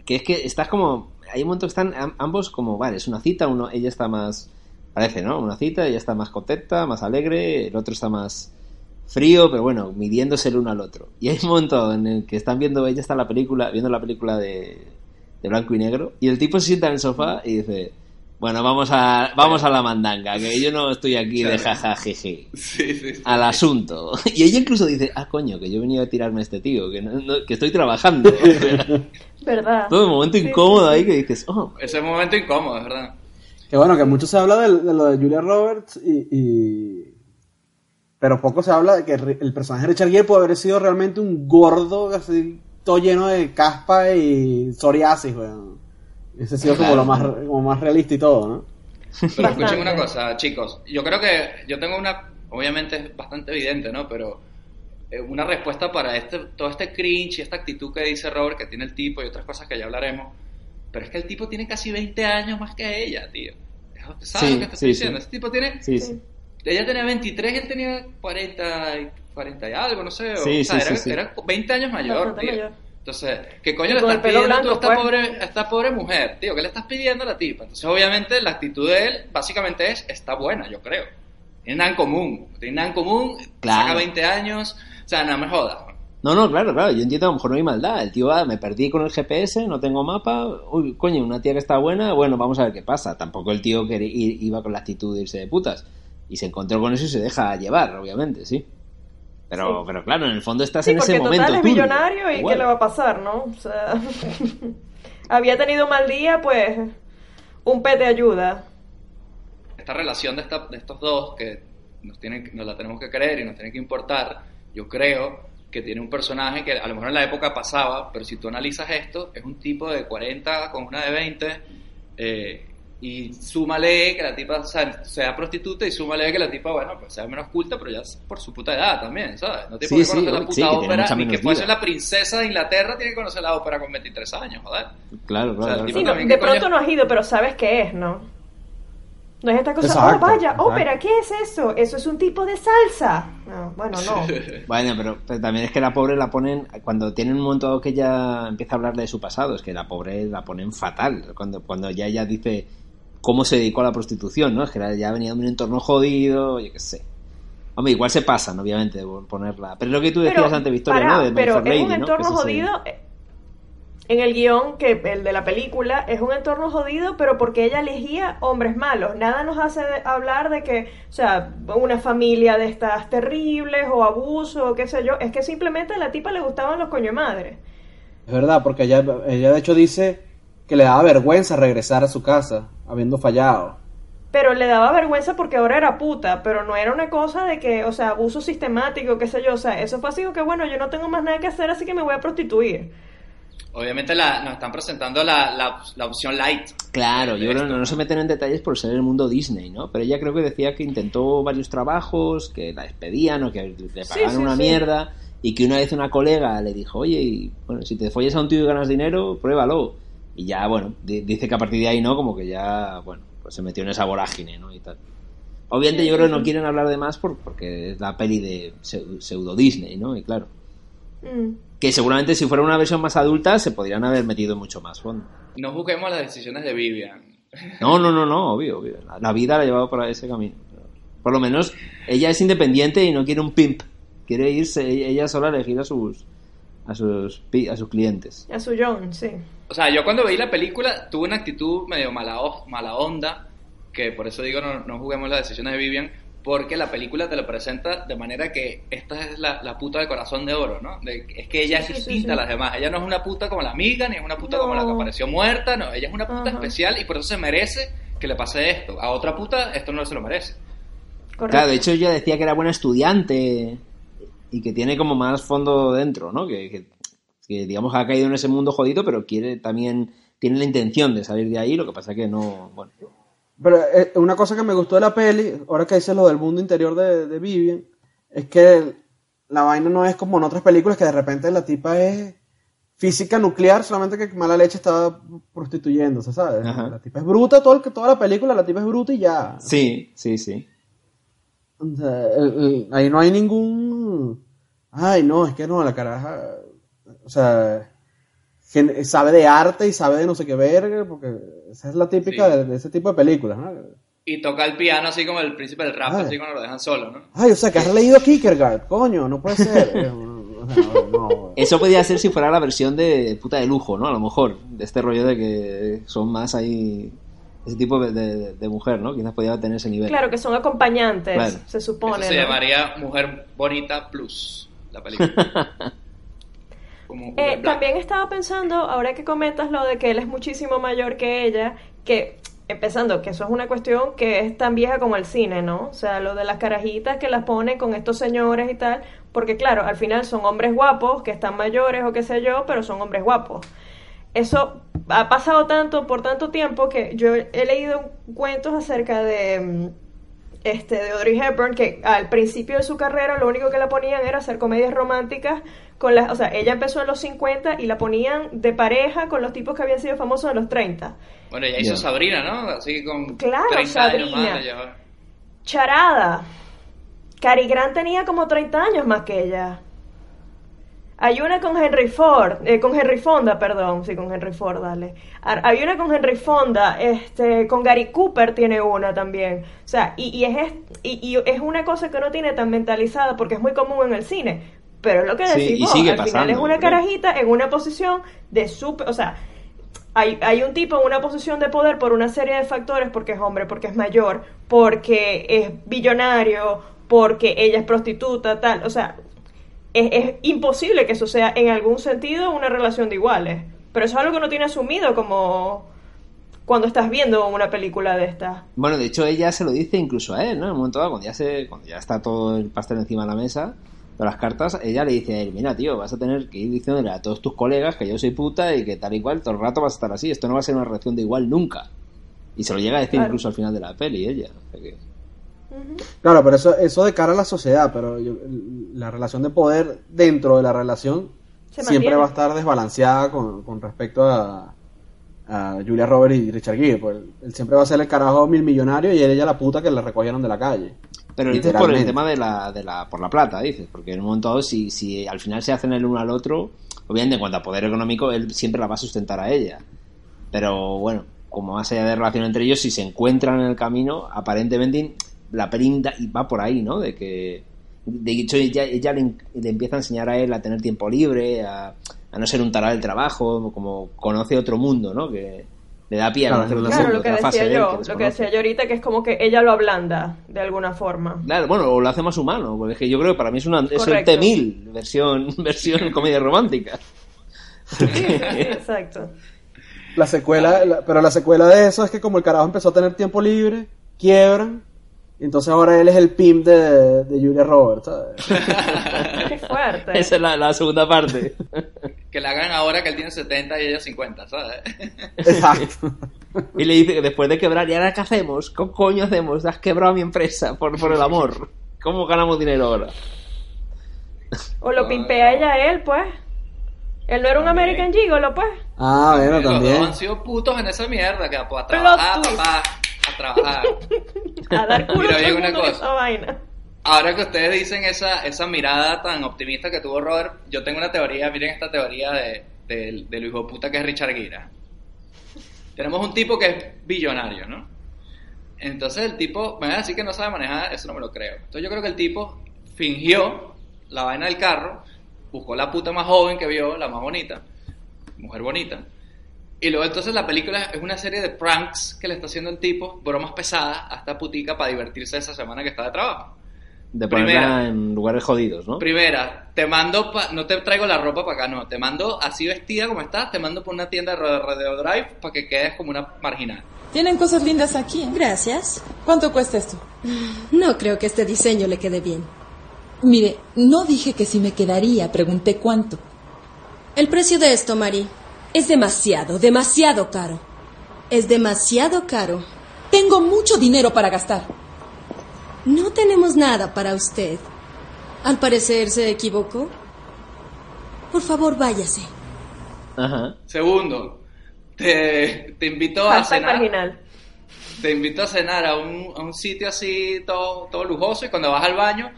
que es que estás como, hay un momento que están am- ambos como, vale, es una cita, uno, ella está más, parece, ¿no? Una cita, ella está más contenta, más alegre, el otro está más frío, pero bueno, midiéndose el uno al otro. Y hay un momento en el que están viendo, ella está la película, viendo la película de, de blanco y negro, y el tipo se sienta en el sofá y dice, bueno, vamos a, vamos a la mandanga, que yo no estoy aquí de jajajeje [laughs]
Sí, sí, sí.
al asunto. Y ella incluso dice, ah, coño, que yo he venido a tirarme a este tío, que, no- no- que estoy trabajando. [laughs]
¿Verdad?
Todo un momento
Sí,
incómodo
sí,
ahí
sí.
que dices, oh,
Ese momento incómodo, es verdad.
Que bueno, que mucho se habla de, lo de Julia Roberts y, y- Pero poco se habla de que el personaje de Richard Gere puede haber sido realmente un gordo, así, todo lleno de caspa y psoriasis, weón. Ese ha sido como lo más, como más realista y todo, ¿no?
Pero escuchen una cosa, chicos. Yo creo que yo tengo una, obviamente es bastante evidente, ¿no? Pero eh, una respuesta para este, todo este cringe y esta actitud que dice Robert que tiene el tipo y otras cosas que ya hablaremos. Pero es que el tipo tiene casi 20 años más que ella, tío. ¿Sabes
Sí,
lo que te
sí,
estoy
sí.
diciendo? Ese tipo tiene.
Sí, sí.
Ella tenía 23 y él tenía 40 y, 40 y algo, no sé. o-
Sí,
o sea,
sí,
era, era 20 años mayor, tío.
mayor.
Entonces, ¿qué coño le estás pidiendo tú a
blanco,
esta
pues.
pobre, a esta pobre mujer? Tío, ¿qué le estás pidiendo a la tipa? Entonces, obviamente, la actitud de él básicamente es, está buena, yo creo. Tiene nada en común. Tiene nada en común,
Claro.
saca 20 años, o sea, no me jodas.
No, no, claro, claro, yo entiendo, a lo mejor no hay maldad. El tío, ah, me perdí con el GPS, no tengo mapa. Uy, coño, una tía que está buena, bueno, vamos a ver qué pasa. Tampoco el tío que iba con la actitud de irse de putas. Y se encontró con eso y se deja llevar, obviamente, sí. Pero,
Sí.
pero claro, en el fondo estás
Sí,
en ese
total
momento.
es
turbio.
millonario y
Igual.
¿qué le va a pasar, no? O sea, [laughs] había tenido mal día, pues un pet de ayuda.
Esta relación de, esta- de estos dos, que nos, tienen, nos la tenemos que creer y nos tiene que importar, yo creo que tiene un personaje que a lo mejor en la época pasaba, pero si tú analizas esto, es un tipo de 40 con una de 20, eh, y súmale que la tipa sea, sea prostituta y súmale que la tipa, bueno, pues sea menos culta, pero ya es por su puta edad también, ¿sabes? No tiene
Sí,
por qué
sí,
conocer la
sí,
puta
que tiene
ópera,
mucha
ni que fuese la princesa de Inglaterra, tiene que conocer la ópera con 23 años, joder.
Claro,
O sea,
claro.
Sí, no, de pronto no has ido, pero sabes qué es, ¿no? No es esta cosa,
Exacto,
oh, vaya,
exacto.
ópera, ¿qué es eso? Eso es un tipo de salsa. No, bueno, no. [laughs]
Bueno, pero, pero también es que la pobre la ponen, cuando tiene un momento dado que ella empieza a hablarle de su pasado, es que la pobre la ponen fatal, cuando, cuando ya ella dice cómo se dedicó a la prostitución, ¿no? Es que ya venía de un entorno jodido, yo qué sé. Hombre, igual se pasan, obviamente, de ponerla. Pero es lo que tú decías
Pero,
antes, Victoria, ¿no? De
pero es un entorno jodido. eh, En el guion, que el de la película, es un entorno jodido, pero porque ella elegía hombres malos. Nada nos hace de- hablar de que, o sea, una familia de estas terribles o abuso o qué sé yo. Es que simplemente a la tipa le gustaban los coño madre.
Es verdad, porque ella, ella de hecho dice que le daba vergüenza regresar a su casa, habiendo fallado.
Pero le daba vergüenza porque ahora era puta, pero no era una cosa de que, o sea, abuso sistemático, qué sé yo. O sea, eso fue así que, bueno, yo no tengo más nada que hacer, así que me voy a prostituir.
Obviamente la, nos están presentando la, la, la opción light.
Claro, yo creo
esto,
que no se meten en detalles por ser el mundo Disney, ¿no? Pero ella creo que decía que intentó varios trabajos, que la despedían o que le pagaban
sí,
una
sí.
mierda y que una vez una colega le dijo, oye, y, bueno, si te follas a un tío y ganas dinero, pruébalo. Y ya, bueno, di- dice que a partir de ahí, ¿no? Como que ya, bueno, pues se metió en esa vorágine, ¿no? Y tal. Obviamente yo creo que no quieren hablar de más por- porque es la peli de pseu- pseudo Disney, ¿no? Y claro,
Mm.
que seguramente si fuera una versión más adulta se podrían haber metido mucho más fondo.
No juzguemos las decisiones de Vivian.
No, no, no, no, obvio, obvio. La, la vida la ha llevado por ese camino. Por lo menos ella es independiente y no quiere un pimp. Quiere irse ella sola a elegir a sus a sus pi- a sus clientes.
A su John, sí.
O sea, yo cuando veí la película tuve una actitud medio mala, mala onda, que por eso digo no, no juguemos las decisiones de Vivian, porque la película te lo presenta de manera que esta es la, la puta del corazón de oro, ¿no? De- es que ella
Sí,
es
sí, sí,
distinta
sí.
a las demás. Ella no es una puta como la amiga, ni es una puta
No.
como la que apareció muerta, no. Ella es una puta
Ajá.
especial y por eso se merece que le pase esto. A otra puta esto no se lo merece.
Correcto.
Claro, de hecho ella decía que era buena estudiante y que tiene como más fondo dentro, ¿no? Que, que- que, digamos ha caído en ese mundo jodido, pero quiere también tiene la intención de salir de ahí, lo que pasa que no, bueno.
Pero eh, una cosa que me gustó de la peli, ahora que dices lo del mundo interior de, de Vivian, es que la vaina no es como en otras películas que de repente la tipa es física nuclear, solamente que mala leche estaba prostituyéndose, ¿sabes?
Ajá.
La tipa es bruta, todo el- toda la película la tipa es bruta y ya.
Sí, sí, sí.
O sea, el- el- ahí no hay ningún... Ay, no, es que no, la caraja... O sea, sabe de arte y sabe de no sé qué verga, porque esa es la típica
Sí.
de, de ese tipo de películas, ¿no?
Y toca el piano así como el príncipe del rap,
Ay.
así cuando lo dejan solo, ¿no?
Ay, o sea, que has leído Kierkegaard, coño, no puede ser. [laughs] No.
Eso podría ser si fuera la versión de puta de lujo, ¿no? A lo mejor, de este rollo de que son más ahí ese tipo de, de- de mujer, ¿no? Quizás podría tener ese nivel.
Claro que son acompañantes,
Claro.
se
Eso
supone.
se
¿no?
llamaría Mujer Bonita Plus, la película. [laughs] Como
Eh, también estaba pensando, ahora que comentas lo de que él es muchísimo mayor que ella, que empezando, que eso es una cuestión que es tan vieja como el cine, ¿no? O sea, lo de las carajitas que las ponen con estos señores y tal, porque claro, al final son hombres guapos que están mayores o qué sé yo, pero son hombres guapos. Eso ha pasado tanto por tanto tiempo que yo he leído cuentos acerca de mm, este de Audrey Hepburn que al principio de su carrera lo único que la ponían era hacer comedias románticas con las, o sea, ella empezó en los 50 y la ponían de pareja con los tipos que habían sido famosos en los 30.
Bueno, ella hizo. Sabrina, ¿no? Así con
Claro,
30 años
Sabrina.
más.
Charada. Cary Grant tenía como 30 años más que ella. Hay una con Henry Ford, eh, con Henry Fonda, perdón, sí, con Henry Ford, dale. Hay una con Henry Fonda, este, con Gary Cooper tiene una también. O sea, y, y es, y, y es una cosa que uno tiene tan mentalizada porque es muy común en el cine. Pero es lo que
Sí,
vos,
sigue
al final
pasando,
es una carajita en una posición de super, o sea, hay, hay un tipo en una posición de poder por una serie de factores, porque es hombre, porque es mayor, porque es billonario, porque ella es prostituta, tal. O sea, es, es imposible que eso sea en algún sentido una relación de iguales. Pero eso es algo que uno tiene asumido como cuando estás viendo una película de esta.
Bueno, de hecho ella se lo dice incluso a él, ¿no? En un momento dado, cuando ya, se, cuando ya está todo el pastel encima de la mesa, de las cartas, ella le dice a él, mira, tío, vas a tener que ir diciéndole a todos tus colegas que yo soy puta y que tal y cual, todo el rato vas a estar así, esto no va a ser una relación de igual nunca. Y se lo llega a decir
Claro.
incluso al final de la peli, ella. O sea que-
Claro, pero eso, eso de cara a la sociedad, pero yo- la relación de poder dentro de la relación siempre va a estar desbalanceada con, con respecto a, a Julia Roberts y Richard Gere. Pues él, él siempre va a ser el carajo mil millonario y ella la puta que le recogieron de la calle.
Pero dices por el tema de la, de la, por la plata, dices, porque en un momento dado, si, si al final se hacen el uno al otro, obviamente en cuanto a poder económico, él siempre la va a sustentar a ella. Pero bueno, como más allá de relación entre ellos, si se encuentran en el camino, aparentemente la perinda y va por ahí, ¿no? De que, de hecho, ella, ella le, le empieza a enseñar a él a tener tiempo libre, a, a no ser un tarado del trabajo, como conoce otro mundo, ¿no? Que le da pie a
Claro,
conocer otro
Claro,
mundo,
lo que
otra fase
decía
de él
yo,
que
lo que decía yo ahorita, que es como que ella lo ablanda de alguna forma.
Claro, bueno, o lo hace más humano, porque es que yo creo que para mí es, una, es el
Correcto.
T-1000, versión, [laughs] versión comedia romántica.
Exacto.
La secuela, la- pero la secuela de eso es que como el carajo empezó a tener tiempo libre, quiebran, entonces ahora él es el pimp de, de Julia Roberts. ¿sabes? [laughs]
Qué fuerte.
Esa es la, la segunda parte. [laughs]
Que la hagan ahora que él tiene 70 y ella 50, ¿sabes?
Exacto.
Y le dice que después de quebrar, ¿y ahora qué hacemos? ¿Qué coño hacemos? Has quebrado mi empresa por, por el amor. ¿Cómo ganamos dinero ahora?
O lo pimpea ella a él, pues. Él no era un
También.
American Gigolo, pues.
Ah, bueno,
Los dos
también.
han sido putos en esa mierda, que pues, a trabajar, papá, trabajar. [laughs]
A dar culo
Mira, una cosa.
esa vaina.
Ahora que ustedes dicen esa, esa mirada tan optimista que tuvo Robert, yo tengo una teoría, miren esta teoría de, de- del hijo de puta que es Richard Gira. Tenemos un tipo que es billonario, ¿no? Entonces el tipo, me va a decir que no sabe manejar, eso no me lo creo. Entonces yo creo que el tipo fingió la vaina del carro, buscó la puta más joven que vio, la más bonita, mujer bonita, y luego entonces la película es una serie de pranks que le está haciendo el tipo, bromas pesadas a esta putica para divertirse esa semana que está de trabajo.
De
Primera.
en lugares jodidos, ¿no?
Primera, te mando, pa- no te traigo la ropa para acá, no, te mando así vestida como estás, te mando por una tienda de Rodeo Rodeo Drive para que quedes como una marginal.
Tienen cosas lindas aquí.
Gracias.
¿Cuánto cuesta esto?
No creo que este diseño le quede bien.
Mire, no dije que si me quedaría, pregunté cuánto.
El precio de esto, Mari, es demasiado, demasiado caro. Es demasiado caro.
Tengo mucho dinero para gastar.
No tenemos nada para usted. Al parecer se equivocó. Por favor, váyase.
Ajá.
Segundo, te, te invito a cenar.
marginal.
Te invito a cenar a un, a un sitio así todo, todo lujoso y cuando vas al baño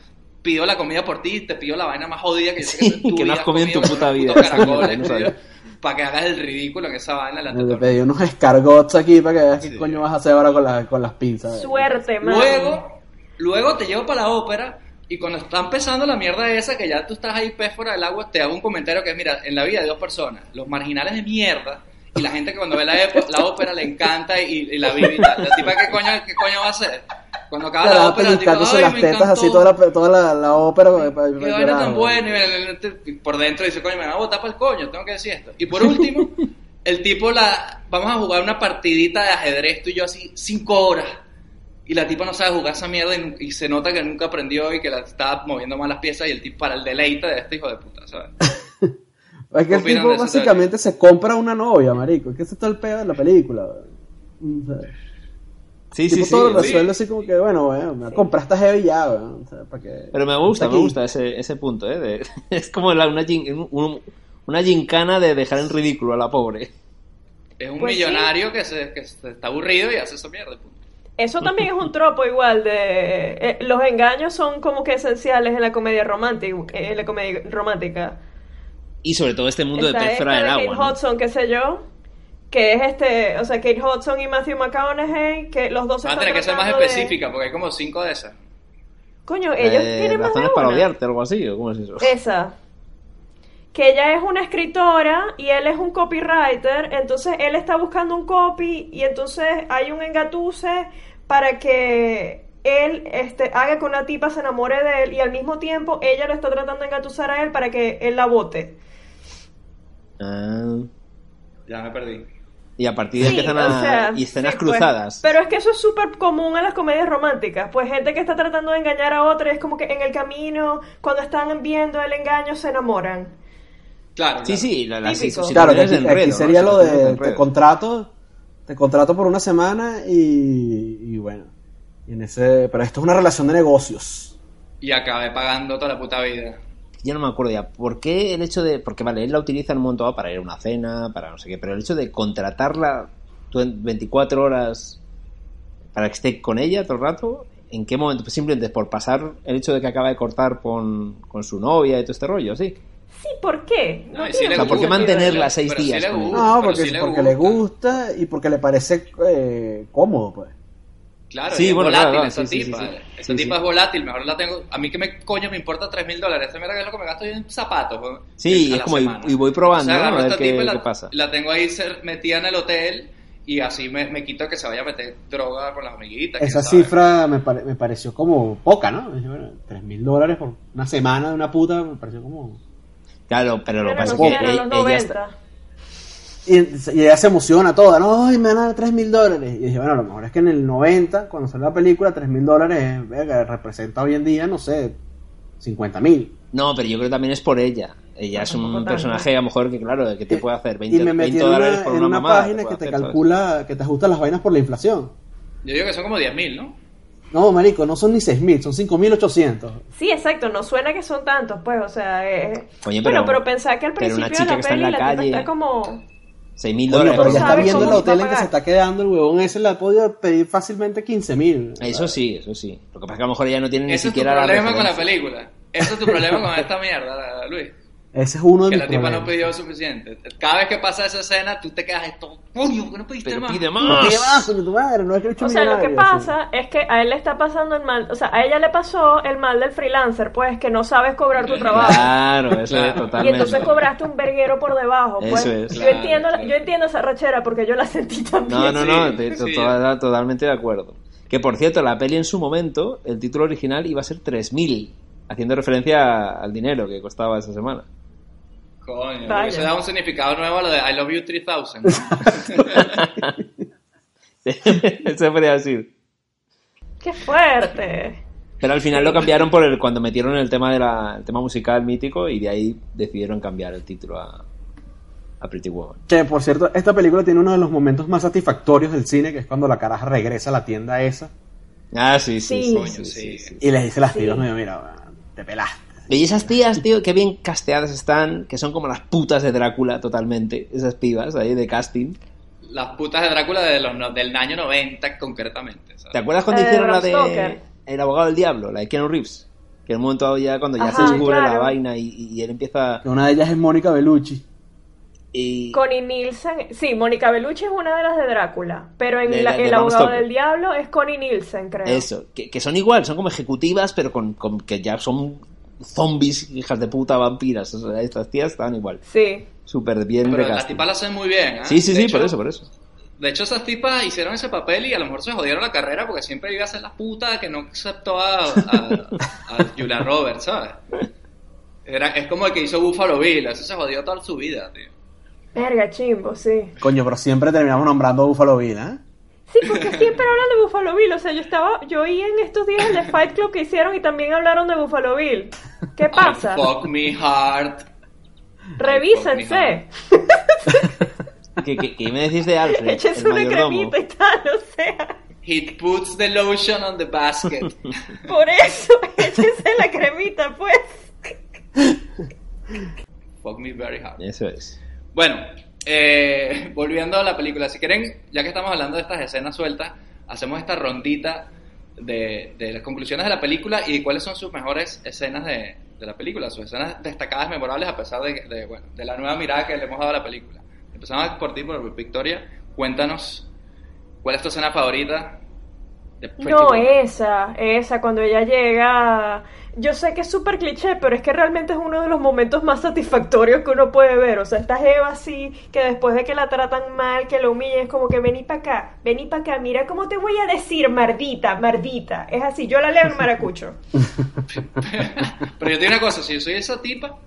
pido la comida por ti y te pido la vaina más jodida que yo sé que, tú en tu
que no has comido en tu puta vida.
caracoles. Para que hagas el ridículo en esa vaina todo el
pedí unos escargots aquí para que veas qué coño vas a hacer ahora con, la- con las pinzas.
Suerte, man.
Luego, luego te llevo para la ópera y cuando está empezando la mierda esa, que ya tú estás ahí pez fuera del agua, te hago un comentario que es, mira, en la vida de dos personas, los marginales de mierda y la gente que cuando ve la, la ópera le encanta y, y la vive y tal. La tipa, ¿qué coño, ¿qué coño va a hacer? Cuando acaba la
Claro,
ópera, la tipa, "Ay,
las
me
tetas así
encantó".
toda la, toda la, la ópera.
tan buena. Y el- el- y por dentro dice, coño, me van a botar para el coño, tengo que decir esto. Y por último, [laughs] el tipo, la vamos a jugar una partidita de ajedrez, tú y yo así, cinco horas. Y la tipa no sabe jugar esa mierda y se nota que nunca aprendió y que la está moviendo mal las piezas y el tipo para el deleite de este hijo de puta, ¿sabes? [laughs]
Es que el tipo básicamente se compra una novia, marico. Es que ese es todo el pedo de la película. O sea,
Sí,
tipo
sí,
todo
sí.
lo resuelve así como que, bueno, bueno, me compraste heavy ya. O sea, para que...
Pero me gusta, me gusta ese, ese punto, ¿eh? De- [laughs] es como la- una, gin- un- una gincana de dejar en ridículo a la pobre.
Es un
Pues sí.
millonario que, se, que se está aburrido y hace esa mierda. punto.
Eso también es un tropo igual de... eh, los engaños son como que esenciales en la comedia romántica. En la comedia romántica.
Y sobre todo este mundo de pez fuera del
de
agua.
Kate
¿no?
Hudson, qué sé yo, que es este, o sea, Kate Hudson y Matthew McConaughey, que los dos se
Va a
están
tener que ser más
de-
específica porque hay como cinco de esas.
Coño, ellos
Eh,
tienen más de
para
una.
odiarte, algo así, ¿o cómo es eso?
Esa. Que ella es una escritora y él es un copywriter, entonces él está buscando un copy y entonces hay un engatuse para que él este, haga que una tipa se enamore de él y al mismo tiempo ella lo está tratando de engatusar a él para que él la vote.
Ah,
Ya me perdí.
y a partir de
Sí,
empiezan
o
a...
sea,
y escenas
sí, pues.
cruzadas.
Pero es que eso es súper común en las comedias románticas. Pues gente que está tratando de engañar a otra es como que en el camino, cuando están viendo el engaño, se enamoran.
Claro.
Sí, sí, la,
Típico.
Claro, que
situaciones
aquí,
de enredo,
aquí
¿no?
sería lo de te contrato, te contrato por una semana y, y bueno, y en ese, pero esto es una relación de negocios.
Y acabé pagando toda la puta vida.
Ya no me acuerdo ya. ¿Por qué el hecho de.? Porque vale, él la utiliza en un momento dado para ir a una cena, para no sé qué, pero el hecho de contratarla tú en 24 horas para que esté con ella todo el rato, ¿en qué momento? Pues simplemente por pasar el hecho de que acaba de cortar con, con su novia y todo este rollo, sí.
Sí, ¿por qué? No
No,
O sea, ¿por qué mantenerla seis días? él?
gusta.
No, porque,
sí le
porque le
gusta.
gusta y porque le parece eh, cómodo, pues.
Claro,
Sí,
es
bueno,
volátil
claro,
esa
sí,
tipa.
sí, sí.
Esa
Sí,
tipa
sí.
es volátil, mejor la tengo. A mí que me coño me importa 3 mil dólares. Mierda que es lo que me gasto yo en zapatos. pues,
Sí,
a
es como, y- voy probando,
Entonces,
¿no?
agarro
A ver qué-
tipa y la,
qué pasa.
La tengo ahí metida en el hotel y así me, me quito que se vaya a meter droga con las amiguitas.
Esa cifra me, pare- me pareció como poca, ¿no? Tres mil dólares por una semana de una puta me pareció como...
Claro, pero lo que pasa
no
es que e- ella
90.
está-
Y, y ella se emociona toda, ¿no? Ay, me van a dar 3 mil dólares. Y dije, bueno, a lo mejor es que en el 90, cuando salió la película, 3 mil dólares representa hoy en día, no sé, 50 mil.
No, pero yo creo que también es por ella. Ella es un personaje, a lo mejor, que claro, que te puede hacer 20,
Y me metí
20
en
dólares
una,
por
en
una,
una
mamada,
página
puede
que te
hacer, ¿sabes?
calcula, que te ajusta las vainas por la inflación.
Yo digo que son como 10 mil, ¿no?
No, marico, no son ni 6 mil, son 5 mil 800.
Sí, exacto, no suena que son tantos, pues, o sea, eh...
Oye,
bueno,
pero-
pero pensar que al
pero una
principio de la
que está en
peli
la
la, tipa
calle-
está como...
6 mil dólares.
pero ya está viendo el hotel en que se está quedando, el huevón ese le ha podido pedir fácilmente 15 mil.
Eso sí, eso sí. Lo que pasa es que a lo mejor ella no tiene ni
Ese es tu
siquiera la
problema con la película. Ese es tu problema con esta mierda, Luis.
Ese es uno de
Que
mis
la tipa no pidió suficiente. Cada vez que pasa esa escena, tú te quedas esto. Coño, ¿por qué no pediste
Pero
más?
pide
No
más.
pide más, coño, tu madre, no es que he hecho
O sea, lo que pasa es que a él le está pasando el mal, o sea, a ella le pasó el mal del freelancer, pues, que no sabes cobrar tu trabajo.
Claro, eso es
Claro.
Y
totalmente.
entonces cobraste un verguero por debajo. Pues.
Eso es.
Yo,
Claro,
entiendo,
claro.
yo entiendo esa rachera porque yo la sentí también.
No, no, no,
Sí,
te-
sí,
to- totalmente de acuerdo. Que por cierto, la peli en su momento, el título original iba a ser 3000, haciendo referencia al dinero que costaba esa semana.
Coño,
Vaya.
eso da un significado nuevo a lo de I love you 3000. ¿no? [laughs]
Eso podría decir.
¡Qué fuerte!
Pero al final lo cambiaron por el cuando metieron el tema de la, el tema musical mítico y de ahí decidieron cambiar el título a, a Pretty Woman.
Que por cierto, esta película tiene uno de los momentos más satisfactorios del cine, que es cuando la caraja regresa a la tienda esa
Ah, sí, sí,
Sí.
sí.
Coño,
sí,
sí.
sí, sí.
y les dice las
Sí.
tías, "Mira, mira, te pelaste.
Y esas tías, tío, qué bien casteadas están, que son como las putas de Drácula totalmente, esas pibas ahí de casting.
Las putas de Drácula de los, del año 90 concretamente. ¿sabes?
¿Te acuerdas cuando
Eh,
hicieron la de
Stoker.
El abogado del diablo, la de Keanu Reeves? Que en un momento dado ya cuando ya
Ajá,
se descubre la vaina y, y él empieza...
Una de ellas es Mónica Bellucci.
Y...
Connie Nielsen, sí, Mónica Bellucci es una de las de Drácula, pero en
De-
la-
de- de
El abogado
Stoker.
del diablo es Connie Nielsen, creo.
Eso, que, que son igual, son como ejecutivas, pero con, con- que ya son zombies, hijas de puta, vampiras. O sea, estas tías estaban igual.
Sí.
Súper bien
Pero las tipas lo hacen muy bien. ¿eh?
Sí, sí,
De
sí,
hecho-
por eso, por eso.
De hecho, esas tipas hicieron ese papel y a lo mejor se jodieron la carrera porque siempre iba a ser la puta que no aceptó a, a, a Julia Roberts, ¿sabes? Era, es como el que hizo Buffalo Bill, eso se jodió toda su vida, tío.
Verga, chimbo, sí.
Coño, pero siempre terminamos nombrando a Buffalo Bill, ¿eh?
Sí, porque siempre hablan de Buffalo Bill. O sea, yo estaba, yo oí en estos días el de Fight Club que hicieron y también hablaron de Buffalo Bill. ¿Qué pasa?
Fuck me hard.
Revísense.
¿Qué, qué, qué me decís de Alfred? [laughs] El
una cremita y tal, o sea.
He puts the lotion on the basket. [laughs]
Por eso, [laughs] échense la cremita, pues.
Fuck me very hard.
Eso es.
Bueno, eh, volviendo a la película, si quieren, ya que estamos hablando de estas escenas sueltas, hacemos esta rondita de, de las conclusiones de la película y cuáles son sus mejores escenas de, la película, sus escenas destacadas, memorables, a pesar de, de, bueno, de la nueva mirada que le hemos dado a la película. Empezamos por ti, por Victoria. Cuéntanos, ¿cuál es tu escena favorita?
No, esa, esa, cuando ella llega. Yo sé que es súper cliché, pero es que realmente es uno de los momentos más satisfactorios que uno puede ver. O sea, esta Eva así, que después de que la tratan mal, que la humillan, es como que vení para acá, vení para acá, mira cómo te voy a decir, mardita, mardita. Es así, yo la leo en maracucho. [laughs]
Pero yo te digo una cosa, si yo soy esa tipa,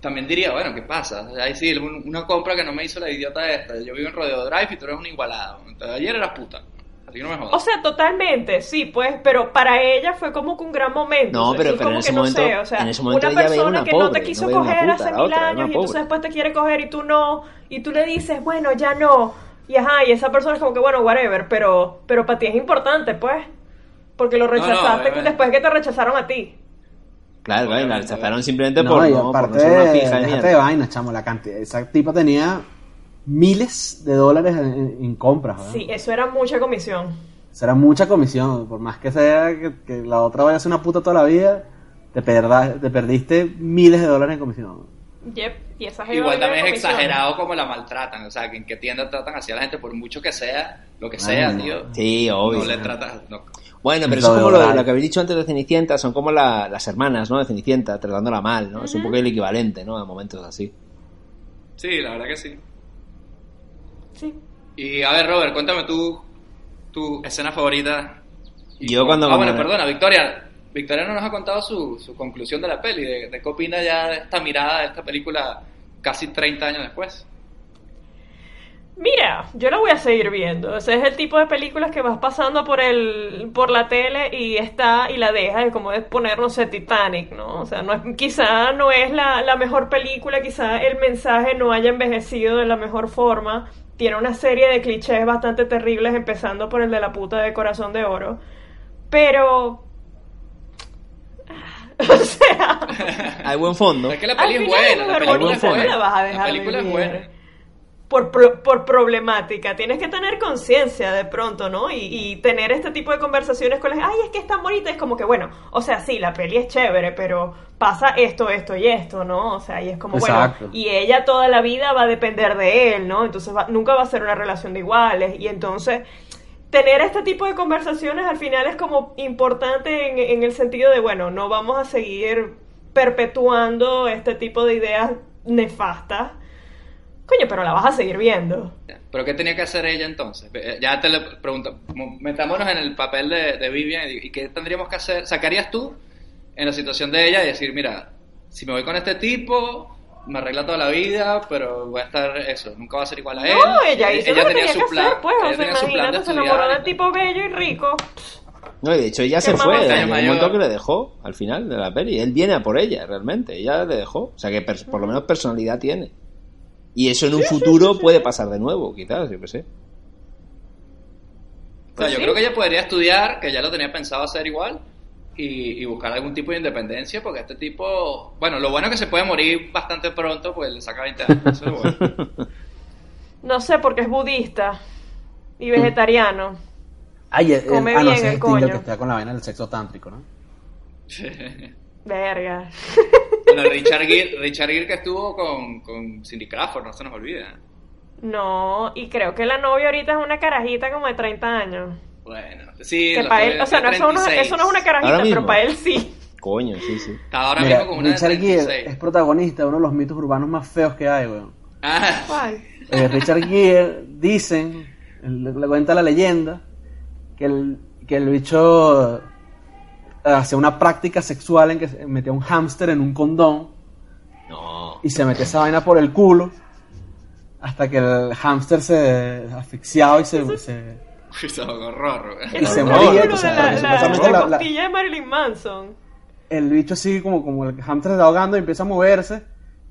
también diría, bueno, ¿qué pasa? Ahí sí, un- una compra que no me hizo la idiota esta. Yo vivo en Rodeo Drive y tú eres un igualado. Entonces, ayer eras puta. Así que no me jodas.
O sea, totalmente, sí, pues, pero para ella fue como que un gran momento.
No, pero-
sí,
pero
como
en ese
que no
momento-
sé, o sea,
en ese momento
una
ella
persona
una
que no te quiso
no
coger
puta,
hace mil
otra
años y entonces después te quiere coger y tú no, y tú le dices, bueno, ya no, y ajá, y esa persona es como que, bueno, whatever, pero, pero para ti es importante, pues, porque lo
no,
rechazaste
obviamente.
después que te rechazaron a ti.
Claro, claro, y la rechazaron simplemente
No,
por,
y
no, por
aparte,
no ser una pija de
déjate de
mierda.
vaina, chamo, la cantidad. Esa tipa tenía miles de dólares en, en compras, ¿verdad?
Sí, eso era mucha comisión.
Será mucha comisión, por más que sea que, que la otra vaya a ser una puta toda la vida, te, perda- te perdiste miles de dólares en comisión.
Yep, y esa
Igual también es exagerado como la maltratan. O sea, que en qué tienda tratan así a la gente, por mucho que sea, lo que sea, tío.
Sí, obvio.
No le tratas. No.
Bueno, pero eso es como lo, que habéis dicho antes de Cenicienta, son como la- las hermanas, ¿no? De Cenicienta, tratándola mal, ¿no? Es un poco el equivalente, ¿no? A momentos así.
Sí, la verdad que sí.
Sí.
Y a ver, Robert, cuéntame tú tu escena favorita. Y
Yo cuando-
Ah, bueno, perdona, Victoria. Victoria no nos ha contado su, su conclusión de la peli, de, de qué opina ya de esta mirada de esta película casi 30 años después.
Mira, yo la voy a seguir viendo. Ese es el tipo de películas que vas pasando por el por la tele y está y la dejas, es como es poner, no sé, Titanic, ¿no? O sea, no es, quizá no es la, la mejor película, quizá el mensaje no haya envejecido de la mejor forma. Tiene una serie de clichés bastante terribles, empezando por el de la puta de corazón de oro. Pero... [laughs] O sea...
Hay buen fondo.
Es que la peli es buena, la película es buena.
la vas a dejar
La película es buena.
Por, pro- por problemática. Tienes que tener conciencia de pronto, ¿no? Y, y tener este tipo de conversaciones con las... Ay, es que es tan bonita. Es como que, bueno, o sea, sí, la peli es chévere, pero pasa esto, esto y esto, ¿no? O sea, y es como,
Exacto.
bueno, y ella toda la vida va a depender de él, ¿no? Entonces va- nunca va a ser una relación de iguales. Y entonces... Tener este tipo de conversaciones al final es como importante en, en el sentido de, bueno, no vamos a seguir perpetuando este tipo de ideas nefastas. Coño, pero la vas a seguir viendo.
¿Pero qué tenía que hacer ella entonces? Eh, Ya te lo pregunto. Mo- Metámonos en el papel de, de Vivian y, y qué tendríamos que hacer. ¿Sacarías tú en la situación de ella y decir, mira, si me voy con este tipo, me arregla toda la vida, pero voy a estar eso, nunca va a ser igual a él?
No, ella hizo lo que
tenía
tenía que hacer, pues.
ella
O sea,
tenía su plan de
imagínate, se enamoró
y
del tipo bello y rico.
No, y de hecho ella se fue, en el momento que le dejó al final de la peli. Él viene a por ella, realmente. Ella le dejó. O sea que por lo menos personalidad tiene. Y eso en un futuro puede pasar de nuevo, quizás, yo qué sé.
O sea, yo
sí.
creo que ella podría estudiar, que ya lo tenía pensado hacer igual, y, y buscar algún tipo de independencia, porque este tipo, bueno, lo bueno es que se puede morir bastante pronto, pues le saca 20 años, eso es lo bueno. [laughs]
No sé, porque es budista y vegetariano.
Ay, eh,
Come
ah, no,
bien el
es Tinder
coño.
que está con la vaina del sexo tántrico, ¿no? [laughs]
Verga.
Bueno, Richard Gere, Richard Gere que estuvo con, con Cindy Crawford, no se nos olvida.
No, y creo que la novia ahorita es una carajita como de 30 años.
Bueno, sí,
Que para él, o sea, no, eso, no,
36.
eso no es una carajita, pero para él sí.
Coño, sí, sí.
Está ahora
Mira,
mismo con una de
Richard Gere
36.
es protagonista de uno de los mitos urbanos más feos que hay, weón.
Ah,
¿Cuál?
Eh, Richard Gere, dicen, le, le cuenta la leyenda, que el, que el bicho eh, hacía una práctica sexual en que se metía un hámster en un condón
No.
y se metía esa vaina por el culo hasta que el hámster se asfixiaba y se... se- [laughs]
eso es horror. güey.
El
se moría, sea,
la, la- la
la- la-
costilla de Marilyn Manson.
el bicho así como, como el hámster se está ahogando y empieza a moverse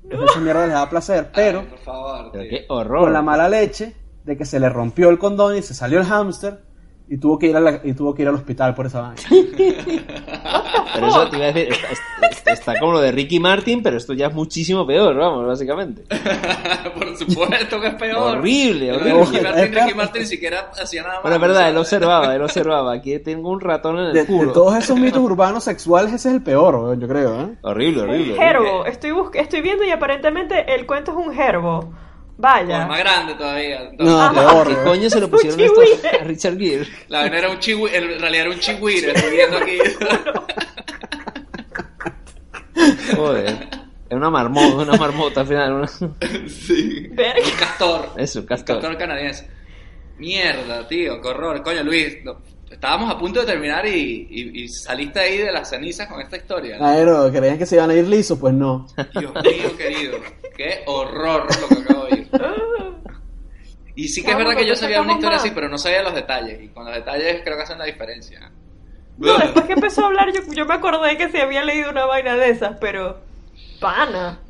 Esa mierda les da placer, pero
Por favor.
Pero qué horror.
con la mala leche de que se le rompió el condón y se salió el hámster y tuvo que ir, a la- y tuvo que ir al hospital por esa vaina. [laughs]
Pero eso te iba a decir, está, como lo de Ricky Martin, pero esto ya es muchísimo peor, vamos, básicamente. [laughs]
Por supuesto que es peor.
Horrible,
Ricky
horrible.
Martin, Ricky Martin ni siquiera hacía nada más.
Bueno, es verdad, él observaba, él [laughs] observaba. Aquí tengo un ratón en el
De, de
culo.
todos esos mitos urbanos sexuales, ese es el peor, yo creo. ¿eh?
Horrible,
Un
horrible.
gerbo. Estoy, estoy viendo y aparentemente el cuento es un gerbo. Vaya.
más grande todavía.
No, peor.
¿Qué
weón.
coño se lo pusieron estos a Richard Gere?
La vaina era un chihui, en realidad era un chihuire, estoy viendo aquí. [laughs]
Joder. Es una marmota, una marmota al final. una-
sí.
Verga.
Un castor.
Eso, un
Un
castor.
castor canadiense. Mierda, tío, qué horror. Coño, Luis, no, estábamos a punto de terminar y, y- y saliste ahí de las cenizas con esta historia. ¿no?
Claro, creían que se iban a ir lisos, pues no.
Dios mío, querido. Qué horror lo que acabo de oír. Y sí que es verdad que yo
¿por qué
sabía una historia así, pero no sabía los detalles. Y con los detalles creo que hacen la diferencia.
No, después que empezó a hablar, yo, yo me acordé que se había leído una vaina de esas, pero. Pana.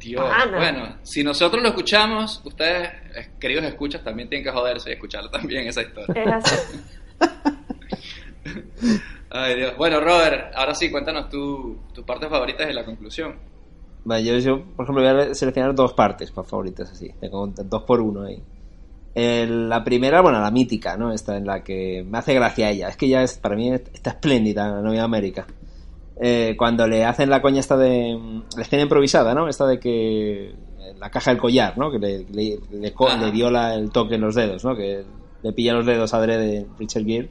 Dios.
Pana.
Bueno, si nosotros lo escuchamos, ustedes, eh, queridos escuchas, también tienen que joderse y escuchar también esa historia.
Es así. [laughs]
Ay, Dios. Bueno, Robert, ahora sí, cuéntanos tu, tus partes favoritas de la conclusión.
Vale, yo, yo, por ejemplo, voy a seleccionar dos partes para favoritas así. Tengo dos por uno ahí. El- la primera, bueno, la mítica, ¿no? Esta en la que me hace gracia ella. Es que ya es, para mí está espléndida la novia América. Eh, cuando le hacen la coña esta de mm, la escena improvisada, ¿no? Esta de que la caja del collar, ¿no? Que le, le, le dio la- el toque en los dedos, ¿no? Que le pilla los dedos a de Richard Gere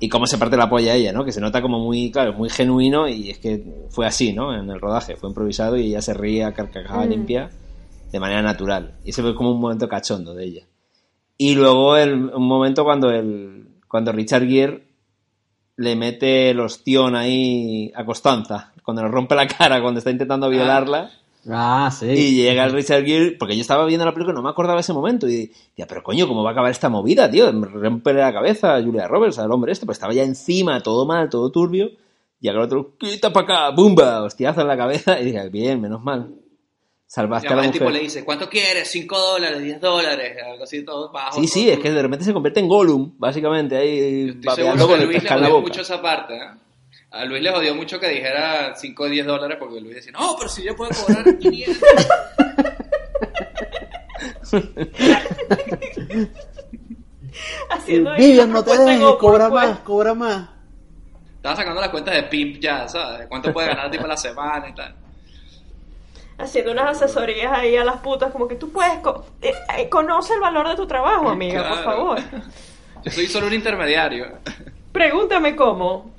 y cómo se parte la polla a ella, ¿no? Que se nota como muy, claro, muy genuino y es que fue así, ¿no? En el rodaje, fue improvisado y ella se ría a carcajada
Mm.
limpia de manera natural. Y ese fue como un momento cachondo de ella. Y luego el, un momento cuando el, cuando Richard Gere le mete el ostión ahí a Constanza, cuando le rompe la cara cuando está intentando violarla.
Ah, sí.
Y llega el Richard Gere, porque yo estaba viendo la película y no me acordaba ese momento. Y decía, pero coño, ¿cómo va a acabar esta movida, tío? Me rompe la cabeza a Julia Roberts, al hombre este, pues estaba ya encima, todo mal, todo turbio. Y acá el otro, quita para acá, ¡bumba! Hostiazo en la cabeza. [laughs] Y dije, bien, menos mal. Salvaste a la
además el tipo
mujer.
le dice, ¿cuánto quieres? ¿5 dólares? ¿10 dólares? Algo así todo bajo.
Sí, sí,
todo
es que de repente se convierte en Gollum, básicamente, ahí babeando con el
Luis le
pescado en la
jodió
boca.
mucho esa parte, ¿eh? A Luis le jodió mucho que dijera 5 o 10 dólares porque Luis decía, no, pero si yo puedo cobrar 500. [laughs]
Haciendo
Vivian, no te dejes, cobra más, cobra más.
Estaba sacando las cuentas de Pimp ya, ¿sabes? De ¿Cuánto puede ganar tipo a la semana y tal?
Haciendo unas asesorías ahí a las putas, como que tú puedes. co- eh, eh, conoce el valor de tu trabajo, amiga, por favor.
Yo soy solo un intermediario.
Pregúntame cómo.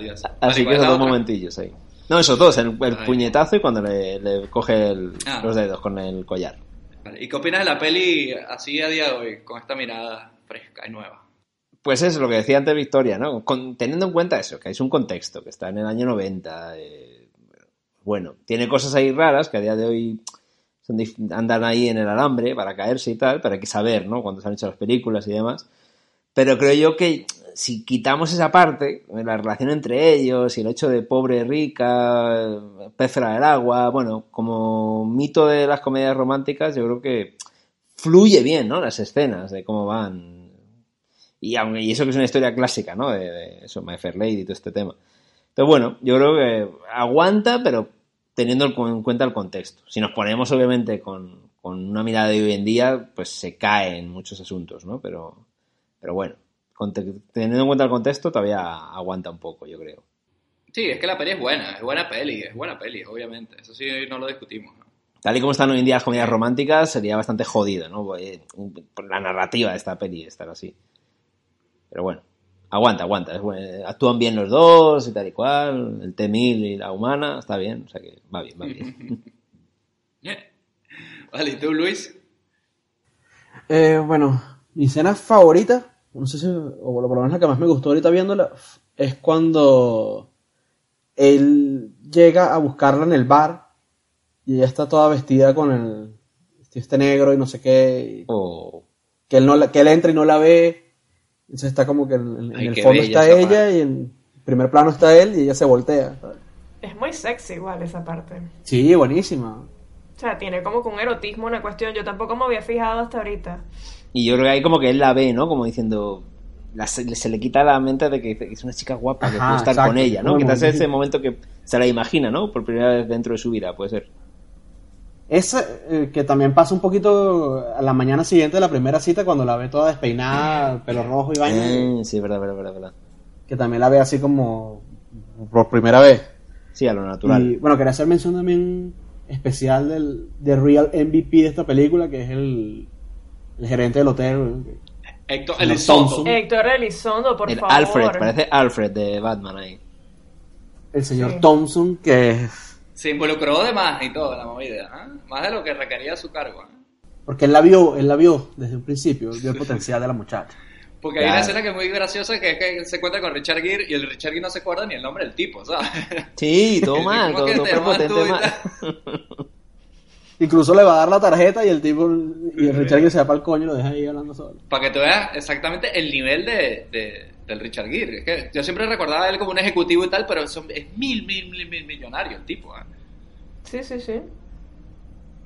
Dios.
Así que
¿cuál es
esos dos momentillos ahí. No, esos dos, el, puñetazo y cuando le, le coge el-
Ah.
los dedos con el collar.
Vale, ¿Y qué opinas de la peli así a día de hoy, con esta mirada fresca y nueva?
Pues es lo que decía antes Victoria, ¿no? Con- teniendo en cuenta eso, que es un contexto, que está en el año 90. eh, bueno, tiene cosas ahí raras que a día de hoy son andan ahí en el alambre para caerse y tal, pero hay que saber, ¿no? Cuando se han hecho las películas y demás. Pero creo yo que si quitamos esa parte, la relación entre ellos y el hecho de pobre, rica, pez fuera del agua, bueno, como mito de las comedias románticas, yo creo que fluye bien, ¿no? Las escenas de cómo van. Y, aunque- y eso que es una historia clásica, ¿no? De, eso, My Fair Lady y todo este tema. Entonces, bueno, yo creo que aguanta, pero teniendo en cuenta el contexto. Si nos ponemos, obviamente, con, con una mirada de hoy en día, pues se cae en muchos asuntos, ¿no? Pero, pero bueno, teniendo en cuenta el contexto, todavía aguanta un poco, yo creo.
Sí, es que la peli es buena, es buena peli, es buena peli, obviamente. Eso sí no lo discutimos. ¿no?
Tal y como están hoy en día las comedias románticas, sería bastante jodido, ¿no? Eh, Por la narrativa de esta peli estar así. Pero bueno, aguanta, aguanta. es bueno, Actúan bien los dos y tal y cual. El T-1000 y la humana, está bien. O sea que va bien, va bien. [laughs]
Vale, ¿y tú, Luis?
Eh, bueno, mi escena favorita, no sé si, o por lo menos la que más me gustó ahorita viéndola, es cuando él llega a buscarla en el bar y ella está toda vestida con el vestido este negro y no sé qué, y
O
que él, no la- que él entra y no la ve, entonces está como que en, en
Ay,
el fondo está ella y en primer plano está él y ella se voltea. ¿sabes?
Es muy sexy igual esa parte.
Sí, buenísima.
O sea, tiene como que un erotismo una cuestión. Yo tampoco me había fijado hasta ahorita.
Y yo creo que ahí como que él la ve, ¿no? Como diciendo... la- se, se le quita la mente de que, que es una chica guapa, que
Ajá,
puede estar
exacto.
con ella, ¿no? Quizás
muy-
ese momento que se la imagina, ¿no? Por primera vez dentro de su vida, puede ser.
Esa, eh, que también pasa un poquito a la mañana siguiente de la primera cita cuando la ve toda despeinada, pelo rojo y vaina.
Eh, sí, verdad, verdad, verdad, verdad.
Que también la ve así como por primera vez.
Sí, a lo natural.
Y bueno, quería hacer mención también especial del, del real MVP de esta película, que es el, el gerente del hotel.
Héctor Elizondo.
Héctor Elizondo, por
el
favor.
Alfred, parece Alfred de Batman ahí.
El señor
Sí.
Thompson, que.
Se involucró de más y todo la movida. ¿ah? Más de lo que requería su cargo. ¿ah?
Porque él la vio, él la vio desde un principio, él vio el [laughs] potencial de la muchacha.
Porque hay una escena que es muy graciosa que es que se encuentra con Richard Gere y el Richard Gere no se acuerda ni el nombre del tipo, ¿sabes?
Sí, todo [laughs] mal,
¿Cómo
todo, todo prepotente mal. [laughs]
Incluso le va a dar la tarjeta y el tipo, y el Richard que se va para el coño y lo deja ahí hablando solo.
Para que tú veas exactamente el nivel de, de- del Richard Gere. Es que yo siempre recordaba a él como un ejecutivo y tal, pero son- es mil, mil, mil, mil millonario el tipo. ¿ah?
Sí, sí, sí.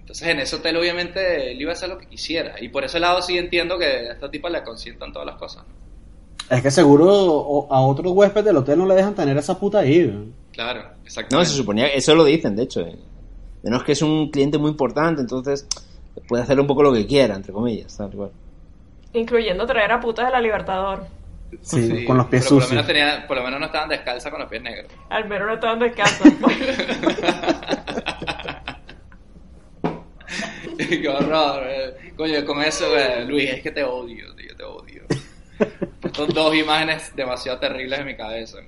Entonces en ese hotel obviamente él iba a hacer lo que quisiera. Y por ese lado sí entiendo que a esta tipa le consientan todas las cosas. ¿no?
Es que seguro a otros huéspedes del hotel no le dejan tener esa puta ahí. ¿no?
Claro,
No,
exactamente.
se suponía, eso lo dicen, de hecho. eh. Menos que es un cliente muy importante, entonces puede hacer un poco lo que quiera, entre comillas, tal cual.
Incluyendo traer a putas de la Libertador.
Sí,
Sí,
con los pies
pero por lo,
sucios.
menos tenía, por lo menos no estaban descalzas con los pies negros.
Al menos no estaban descanso. [laughs]
Qué horror. eh. Coño, con eso, eh, Luis, es que te odio, tío, te odio. Son dos imágenes demasiado terribles en mi cabeza.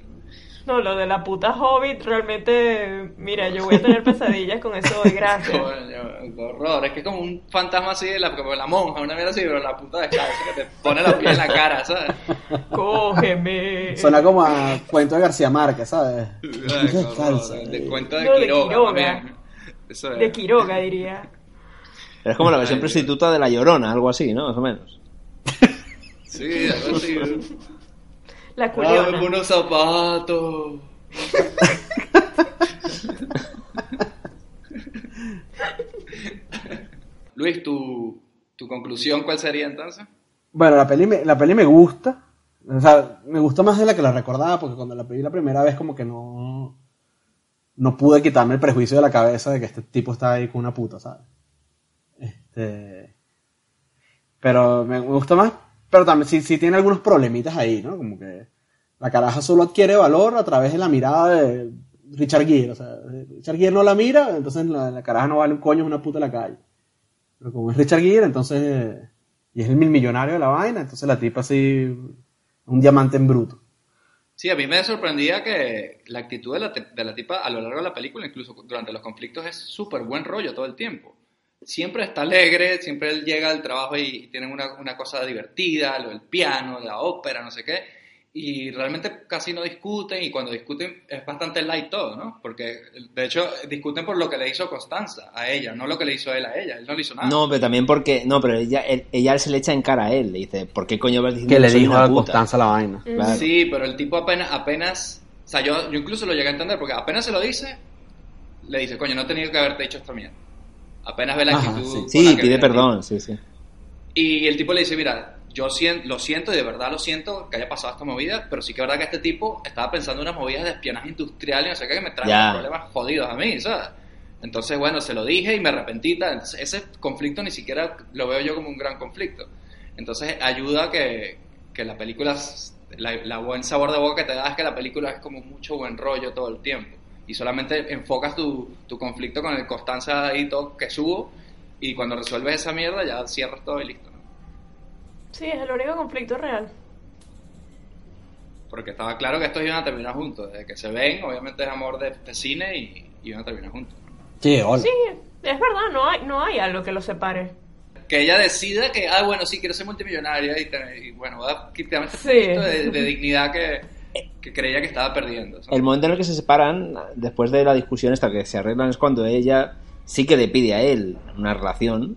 No, lo de la puta Hobbit, realmente, mira, yo voy a tener pesadillas con eso hoy, gracias.
Coño, qué horror. Es que es como un fantasma así, de la, como la monja, una mierda así, pero la puta descalza que te pone los pies en la cara, ¿sabes?
Cógeme.
Suena como a cuento de García Márquez, ¿sabes?
Ay, horror. [laughs]
Descalza.
De cuento de
No, de
Quiroga,
Quiroga.
también. Eso es.
De Quiroga, diría.
Pero es como la versión
Ay,
prostituta de La Llorona, algo así, ¿no? Más o menos.
Sí, algo así.
La
Dame unos zapatos. [laughs] Luis, tu, tu conclusión, ¿cuál sería entonces?
Bueno, la peli, me, la peli me gusta. O sea, me gusta más de la que la recordaba, porque cuando la vi la primera vez como que no... No pude quitarme el prejuicio de la cabeza de que este tipo está ahí con una puta, ¿sabes? Este... Pero me, me gusta más, pero también sí, tiene algunos problemitas ahí, ¿no? Como que la caraja solo adquiere valor a través de la mirada de Richard Gere. O sea, Richard Gere no la mira, entonces la, la caraja no vale un coño, es una puta en la calle. Pero como es Richard Gere, entonces... Y es el mil millonario de la vaina, entonces la tipa así... Un diamante en bruto.
Sí, a mí me sorprendía que la actitud de la, de la tipa a lo largo de la película, incluso durante los conflictos, es súper buen rollo todo el tiempo. Siempre está alegre, siempre él llega al trabajo y, y tienen una, una cosa divertida, lo del piano, la ópera, no sé qué. Y realmente casi no discuten y cuando discuten es bastante light todo, ¿no? Porque de hecho discuten por lo que le hizo Constanza a ella, no lo que le hizo él a ella. Él no le hizo nada.
No, pero también porque. No, pero ella, él- ella se le echa en cara a él. Le dice, ¿por qué coño vas diciendo
Que le dijo a? Constanza la vaina.
Claro.
Sí, pero el tipo apenas, apenas, o sea, yo, yo incluso lo llegué a entender porque apenas se lo dice, le dice, coño, no he tenido que haberte dicho esta mierda. Apenas ve la
Ajá,
actitud.
sí.
la
pide perdón, sí, sí.
Y el tipo le dice, mira, yo lo siento y de verdad lo siento que haya pasado esta movida, pero sí que es verdad que este tipo estaba pensando en unas movidas de espionaje industrial y no sé qué que me traen problemas jodidos a mí, ¿sabes? Entonces, bueno, se lo dije y me arrepentí. Entonces, ese conflicto ni siquiera lo veo yo como un gran conflicto. Entonces, ayuda a que, que la película, la, la buen sabor de boca que te da es que la película es como mucho buen rollo todo el tiempo. Y solamente enfocas tu, tu conflicto con el Constanza y todo que subo. Y cuando resuelves esa mierda, ya cierras todo y listo. ¿no?
Sí, es el único conflicto real.
Porque estaba claro que estos iban a terminar juntos. Desde que se ven, obviamente es amor de, de cine y, y iban a terminar juntos.
Sí, hola.
Sí, es verdad, no hay, no hay algo que los separe.
que ella decida que, ah, bueno, sí, quiero ser multimillonaria y, y, bueno, voy a quitarme este
Sí.
poquito de, de dignidad que, que creía que estaba perdiendo. ¿sabes?
El momento en el que se separan, después de la discusión esta que se arreglan, es cuando ella sí que le pide a él una relación.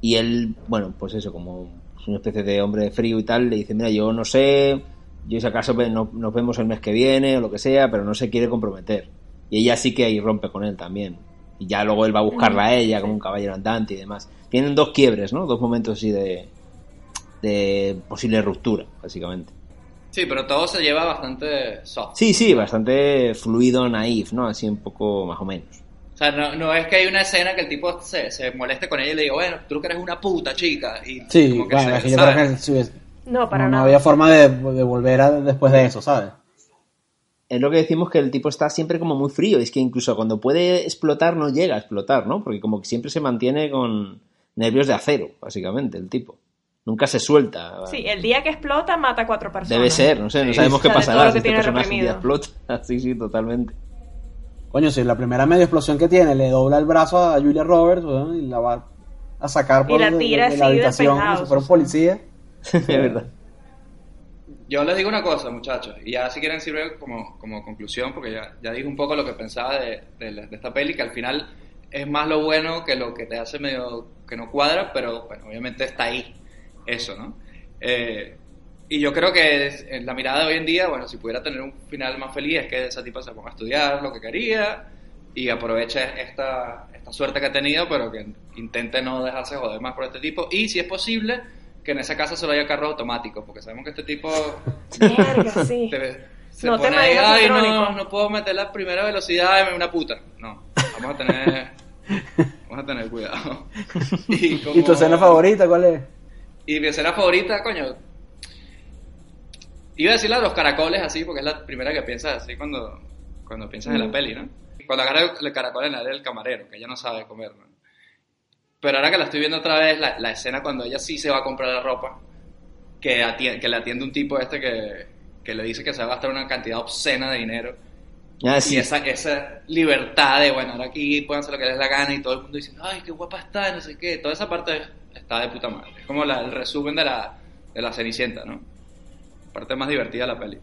Y él, bueno, pues eso, como es una especie de hombre frío y tal, le dice, mira, yo no sé, yo si acaso no- nos vemos el mes que viene o lo que sea, pero no se quiere comprometer. Y ella sí que ahí rompe con él también. Y ya luego él va a buscarla a ella como un caballero andante y demás. Tienen dos quiebres, ¿no? Dos momentos así de, de posible ruptura, básicamente.
Sí, pero todo se lleva bastante soft.
Sí, sí, bastante fluido, naif, ¿no? Así un poco más o menos.
O sea, no, no es que hay una escena que el tipo se, se moleste con ella y le diga, bueno, tú que eres una puta chica. Y
Sí,
como que
bueno,
se-
es que yo creo que es-
No, para
no, no
nada.
había forma de, de volver a, después de eso, ¿sabes?
Es lo que decimos que el tipo está siempre como muy frío. Es que incluso cuando puede explotar no llega a explotar, ¿no? Porque como que siempre se mantiene con nervios de acero, básicamente, el tipo. Nunca se suelta.
Sí, el día que explota mata a cuatro personas.
Debe ser, no sé, no
Sí.
sabemos
O
qué
de
pasará si
que
este
tiene
personaje día explota. [laughs] Sí, sí, totalmente.
Coño, si la primera media explosión que tiene le dobla el brazo a Julia Roberts y la va a sacar por
la
de-
tira
de, la
de
habitación como si fuera un policía. [laughs]
es verdad.
Yo les digo una cosa, muchachos, y ya si quieren sirve como, como conclusión, porque ya, ya dije un poco lo que pensaba de, de la- de esta peli, que al final es más lo bueno que lo que te hace medio que no cuadra, pero bueno, obviamente está ahí, eso, ¿no? Eh, y yo creo que es- en la mirada de hoy en día, bueno, si pudiera tener un final más feliz, es que esa tipa se ponga a estudiar lo que quería y aproveche esta, esta suerte que ha tenido, pero que intente no dejarse joder más por este tipo, y si es posible, que en esa casa solo haya carros automáticos, porque sabemos que este tipo [laughs]
Verga, [laughs] sí.
te- se
No te
pone ahí, ay, no,
electrónico".
no puedo meter la primera velocidad en una puta. No, vamos a tener, [laughs] vamos a tener cuidado. Y, como-
¿Y tu escena favorita cuál es?
Y mi escena favorita, coño, iba a decir la de los caracoles así, porque es la primera que piensas así cuando, cuando piensas en la peli, ¿no? Cuando agarra el caracol en la del camarero, que ella no sabe comer, ¿no? Pero ahora que la estoy viendo otra vez, la, la escena cuando ella sí se va a comprar la ropa, que, atien- que le atiende un tipo este que, que le dice que se va a gastar una cantidad obscena de dinero.
Ah,
Y
sí.
esa, esa libertad de, bueno, ahora aquí pueden hacer lo que les la gana y todo el mundo dice, ay, qué guapa está, no sé qué. Toda esa parte está de puta madre. Es como la- el resumen de la, de la Cenicienta, ¿no? Parte más divertida de la peli.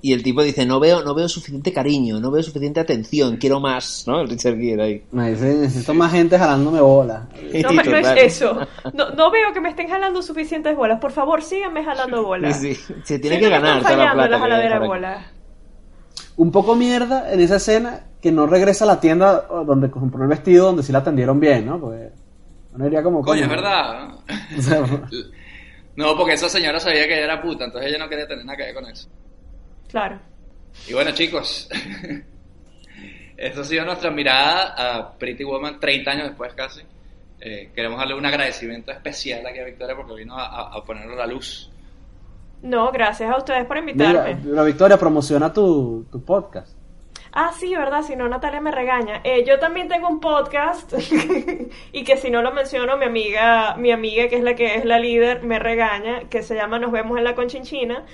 Y el tipo dice, no veo, no veo suficiente cariño, no veo suficiente atención, quiero más, ¿no? El Richard Gere ahí.
Me dice, necesito más gente jalándome bola. [laughs]
No, me- no es eso. No, no veo que me estén jalando suficientes bolas. Por favor, síganme jalando bolas.
Sí, sí. Se tiene que ganar toda la plata.
la
que.
Un poco mierda en esa escena que no regresa a la tienda donde compró el vestido donde sí la atendieron bien, ¿no? Porque uno diría como...
Coño, es verdad. [laughs] [laughs] ¿no? porque esa señora sabía que ella era puta, entonces ella no quería tener nada que ver con eso.
Claro.
Y bueno, chicos, [laughs] esa ha sido nuestra mirada a Pretty Woman 30 años después casi. Eh, queremos darle un agradecimiento especial aquí a Victoria porque vino a, a- a ponerlo a la luz.
No, gracias a ustedes por
Mira,
invitarme.
pero Victoria, promociona tu, tu podcast.
Ah, sí, verdad, si no Natalia me regaña. Eh, yo también tengo un podcast [laughs] y que si no lo menciono, mi amiga, mi amiga que es la que es la líder, me regaña, que se llama Nos vemos en la Conchinchina.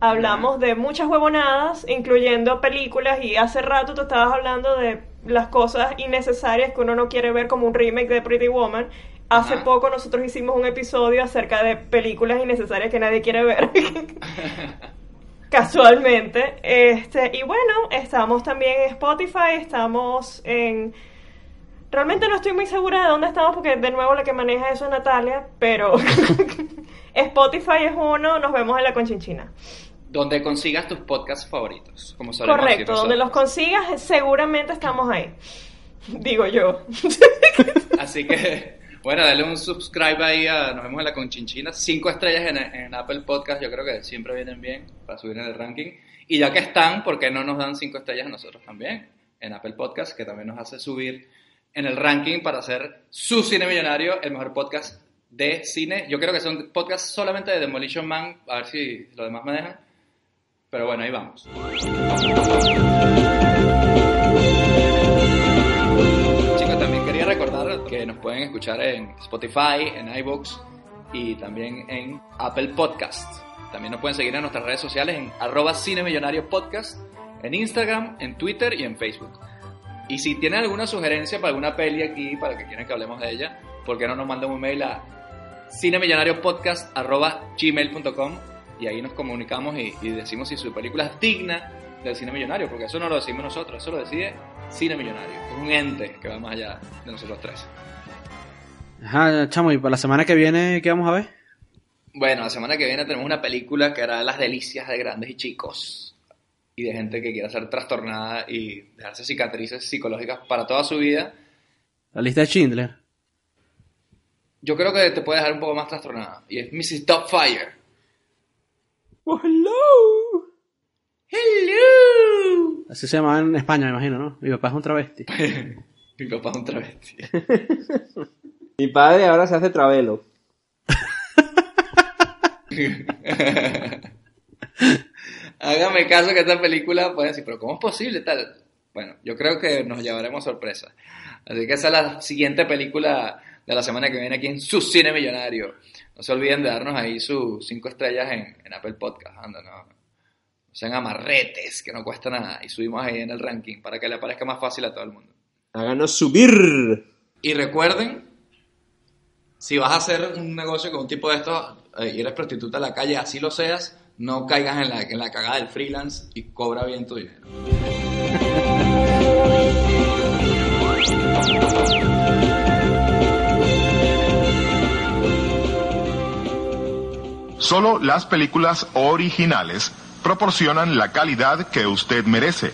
Hablamos de muchas huevonadas, incluyendo películas, y hace rato tú estabas hablando de las cosas innecesarias que uno no quiere ver como un remake de Pretty Woman. Hace
Ajá.
poco nosotros hicimos un episodio acerca de películas innecesarias que nadie quiere ver. [laughs] casualmente. Este, y bueno, estamos también en Spotify, estamos en... Realmente no estoy muy segura de dónde estamos porque de nuevo la que maneja eso es Natalia, pero [laughs] Spotify es uno, nos vemos en la Conchinchina.
Donde consigas tus podcasts favoritos, como solemos
Correcto,
decir
donde los consigas seguramente estamos ahí. [laughs] Digo yo.
Así que, bueno, dale un subscribe ahí a Nos vemos en la Conchinchina. Cinco estrellas en, en Apple Podcast, yo creo que siempre vienen bien para subir en el ranking. Y ya que están, ¿por qué no nos dan cinco estrellas a nosotros también? En Apple Podcast, que también nos hace subir en el ranking para hacer su cine millonario, el mejor podcast de cine. Yo creo que son podcasts solamente de Demolition Man, a ver si los demás me dejan. Pero bueno, ahí vamos. Chicos, también quería recordar nos pueden escuchar en Spotify, en iVoox y también en Apple Podcast. También nos pueden seguir en nuestras redes sociales en arroba cinemillonario podcast, en Instagram, en Twitter y en Facebook. Y si tienen alguna sugerencia para alguna peli aquí, para que quieran que hablemos de ella, ¿por qué no nos mandan un mail a cinemillonariopodcast.gmail.com y ahí nos comunicamos y decimos si su película es digna del cine millonario, porque eso no lo decimos nosotros, eso lo decide Cine Millonario, es un ente que va más allá de nosotros tres.
Ajá, chamo, y para la semana que viene, ¿qué vamos a ver?
Bueno, la semana que viene tenemos una película que hará las delicias de grandes y chicos. y de gente que quiera ser trastornada y dejarse cicatrices psicológicas para toda su vida,
La lista de Schindler.
yo creo que te puede dejar un poco más trastornada. Y es Mrs. Doubtfire.
Oh, hello.
¡Hello!
Así se llama en España, me imagino, ¿no? Mi papá es un travesti. [laughs]
Mi papá es un travesti. [laughs]
Mi padre ahora se hace travelo. [laughs]
Hágame caso que esta película puede decir, pero ¿cómo es posible tal? Bueno, yo creo que nos llevaremos sorpresa. Así que esa es la siguiente película de la semana que viene aquí en su cine millonario. No se olviden de darnos ahí sus cinco estrellas en, en Apple Podcast. Anda, no sean amarretes, que no cuesta nada. Y subimos ahí en el ranking para que le parezca más fácil a todo el mundo.
Háganos subir.
Y recuerden, si vas a hacer un negocio con un tipo de estos eh, y eres prostituta a la calle, así lo seas, no caigas en la, en la cagada del freelance y cobra bien tu dinero.
Solo las películas originales proporcionan la calidad que usted merece.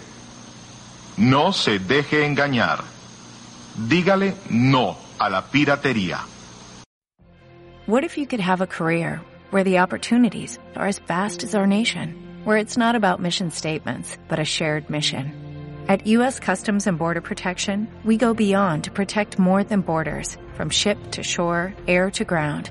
No se deje engañar. Dígale no a la piratería.
What if you could have a career where the opportunities are as vast as our nation, where it's not about mission statements, but a shared mission? At U.S. Customs and Border Protection, we go beyond to protect more than borders, from ship to shore, air to ground,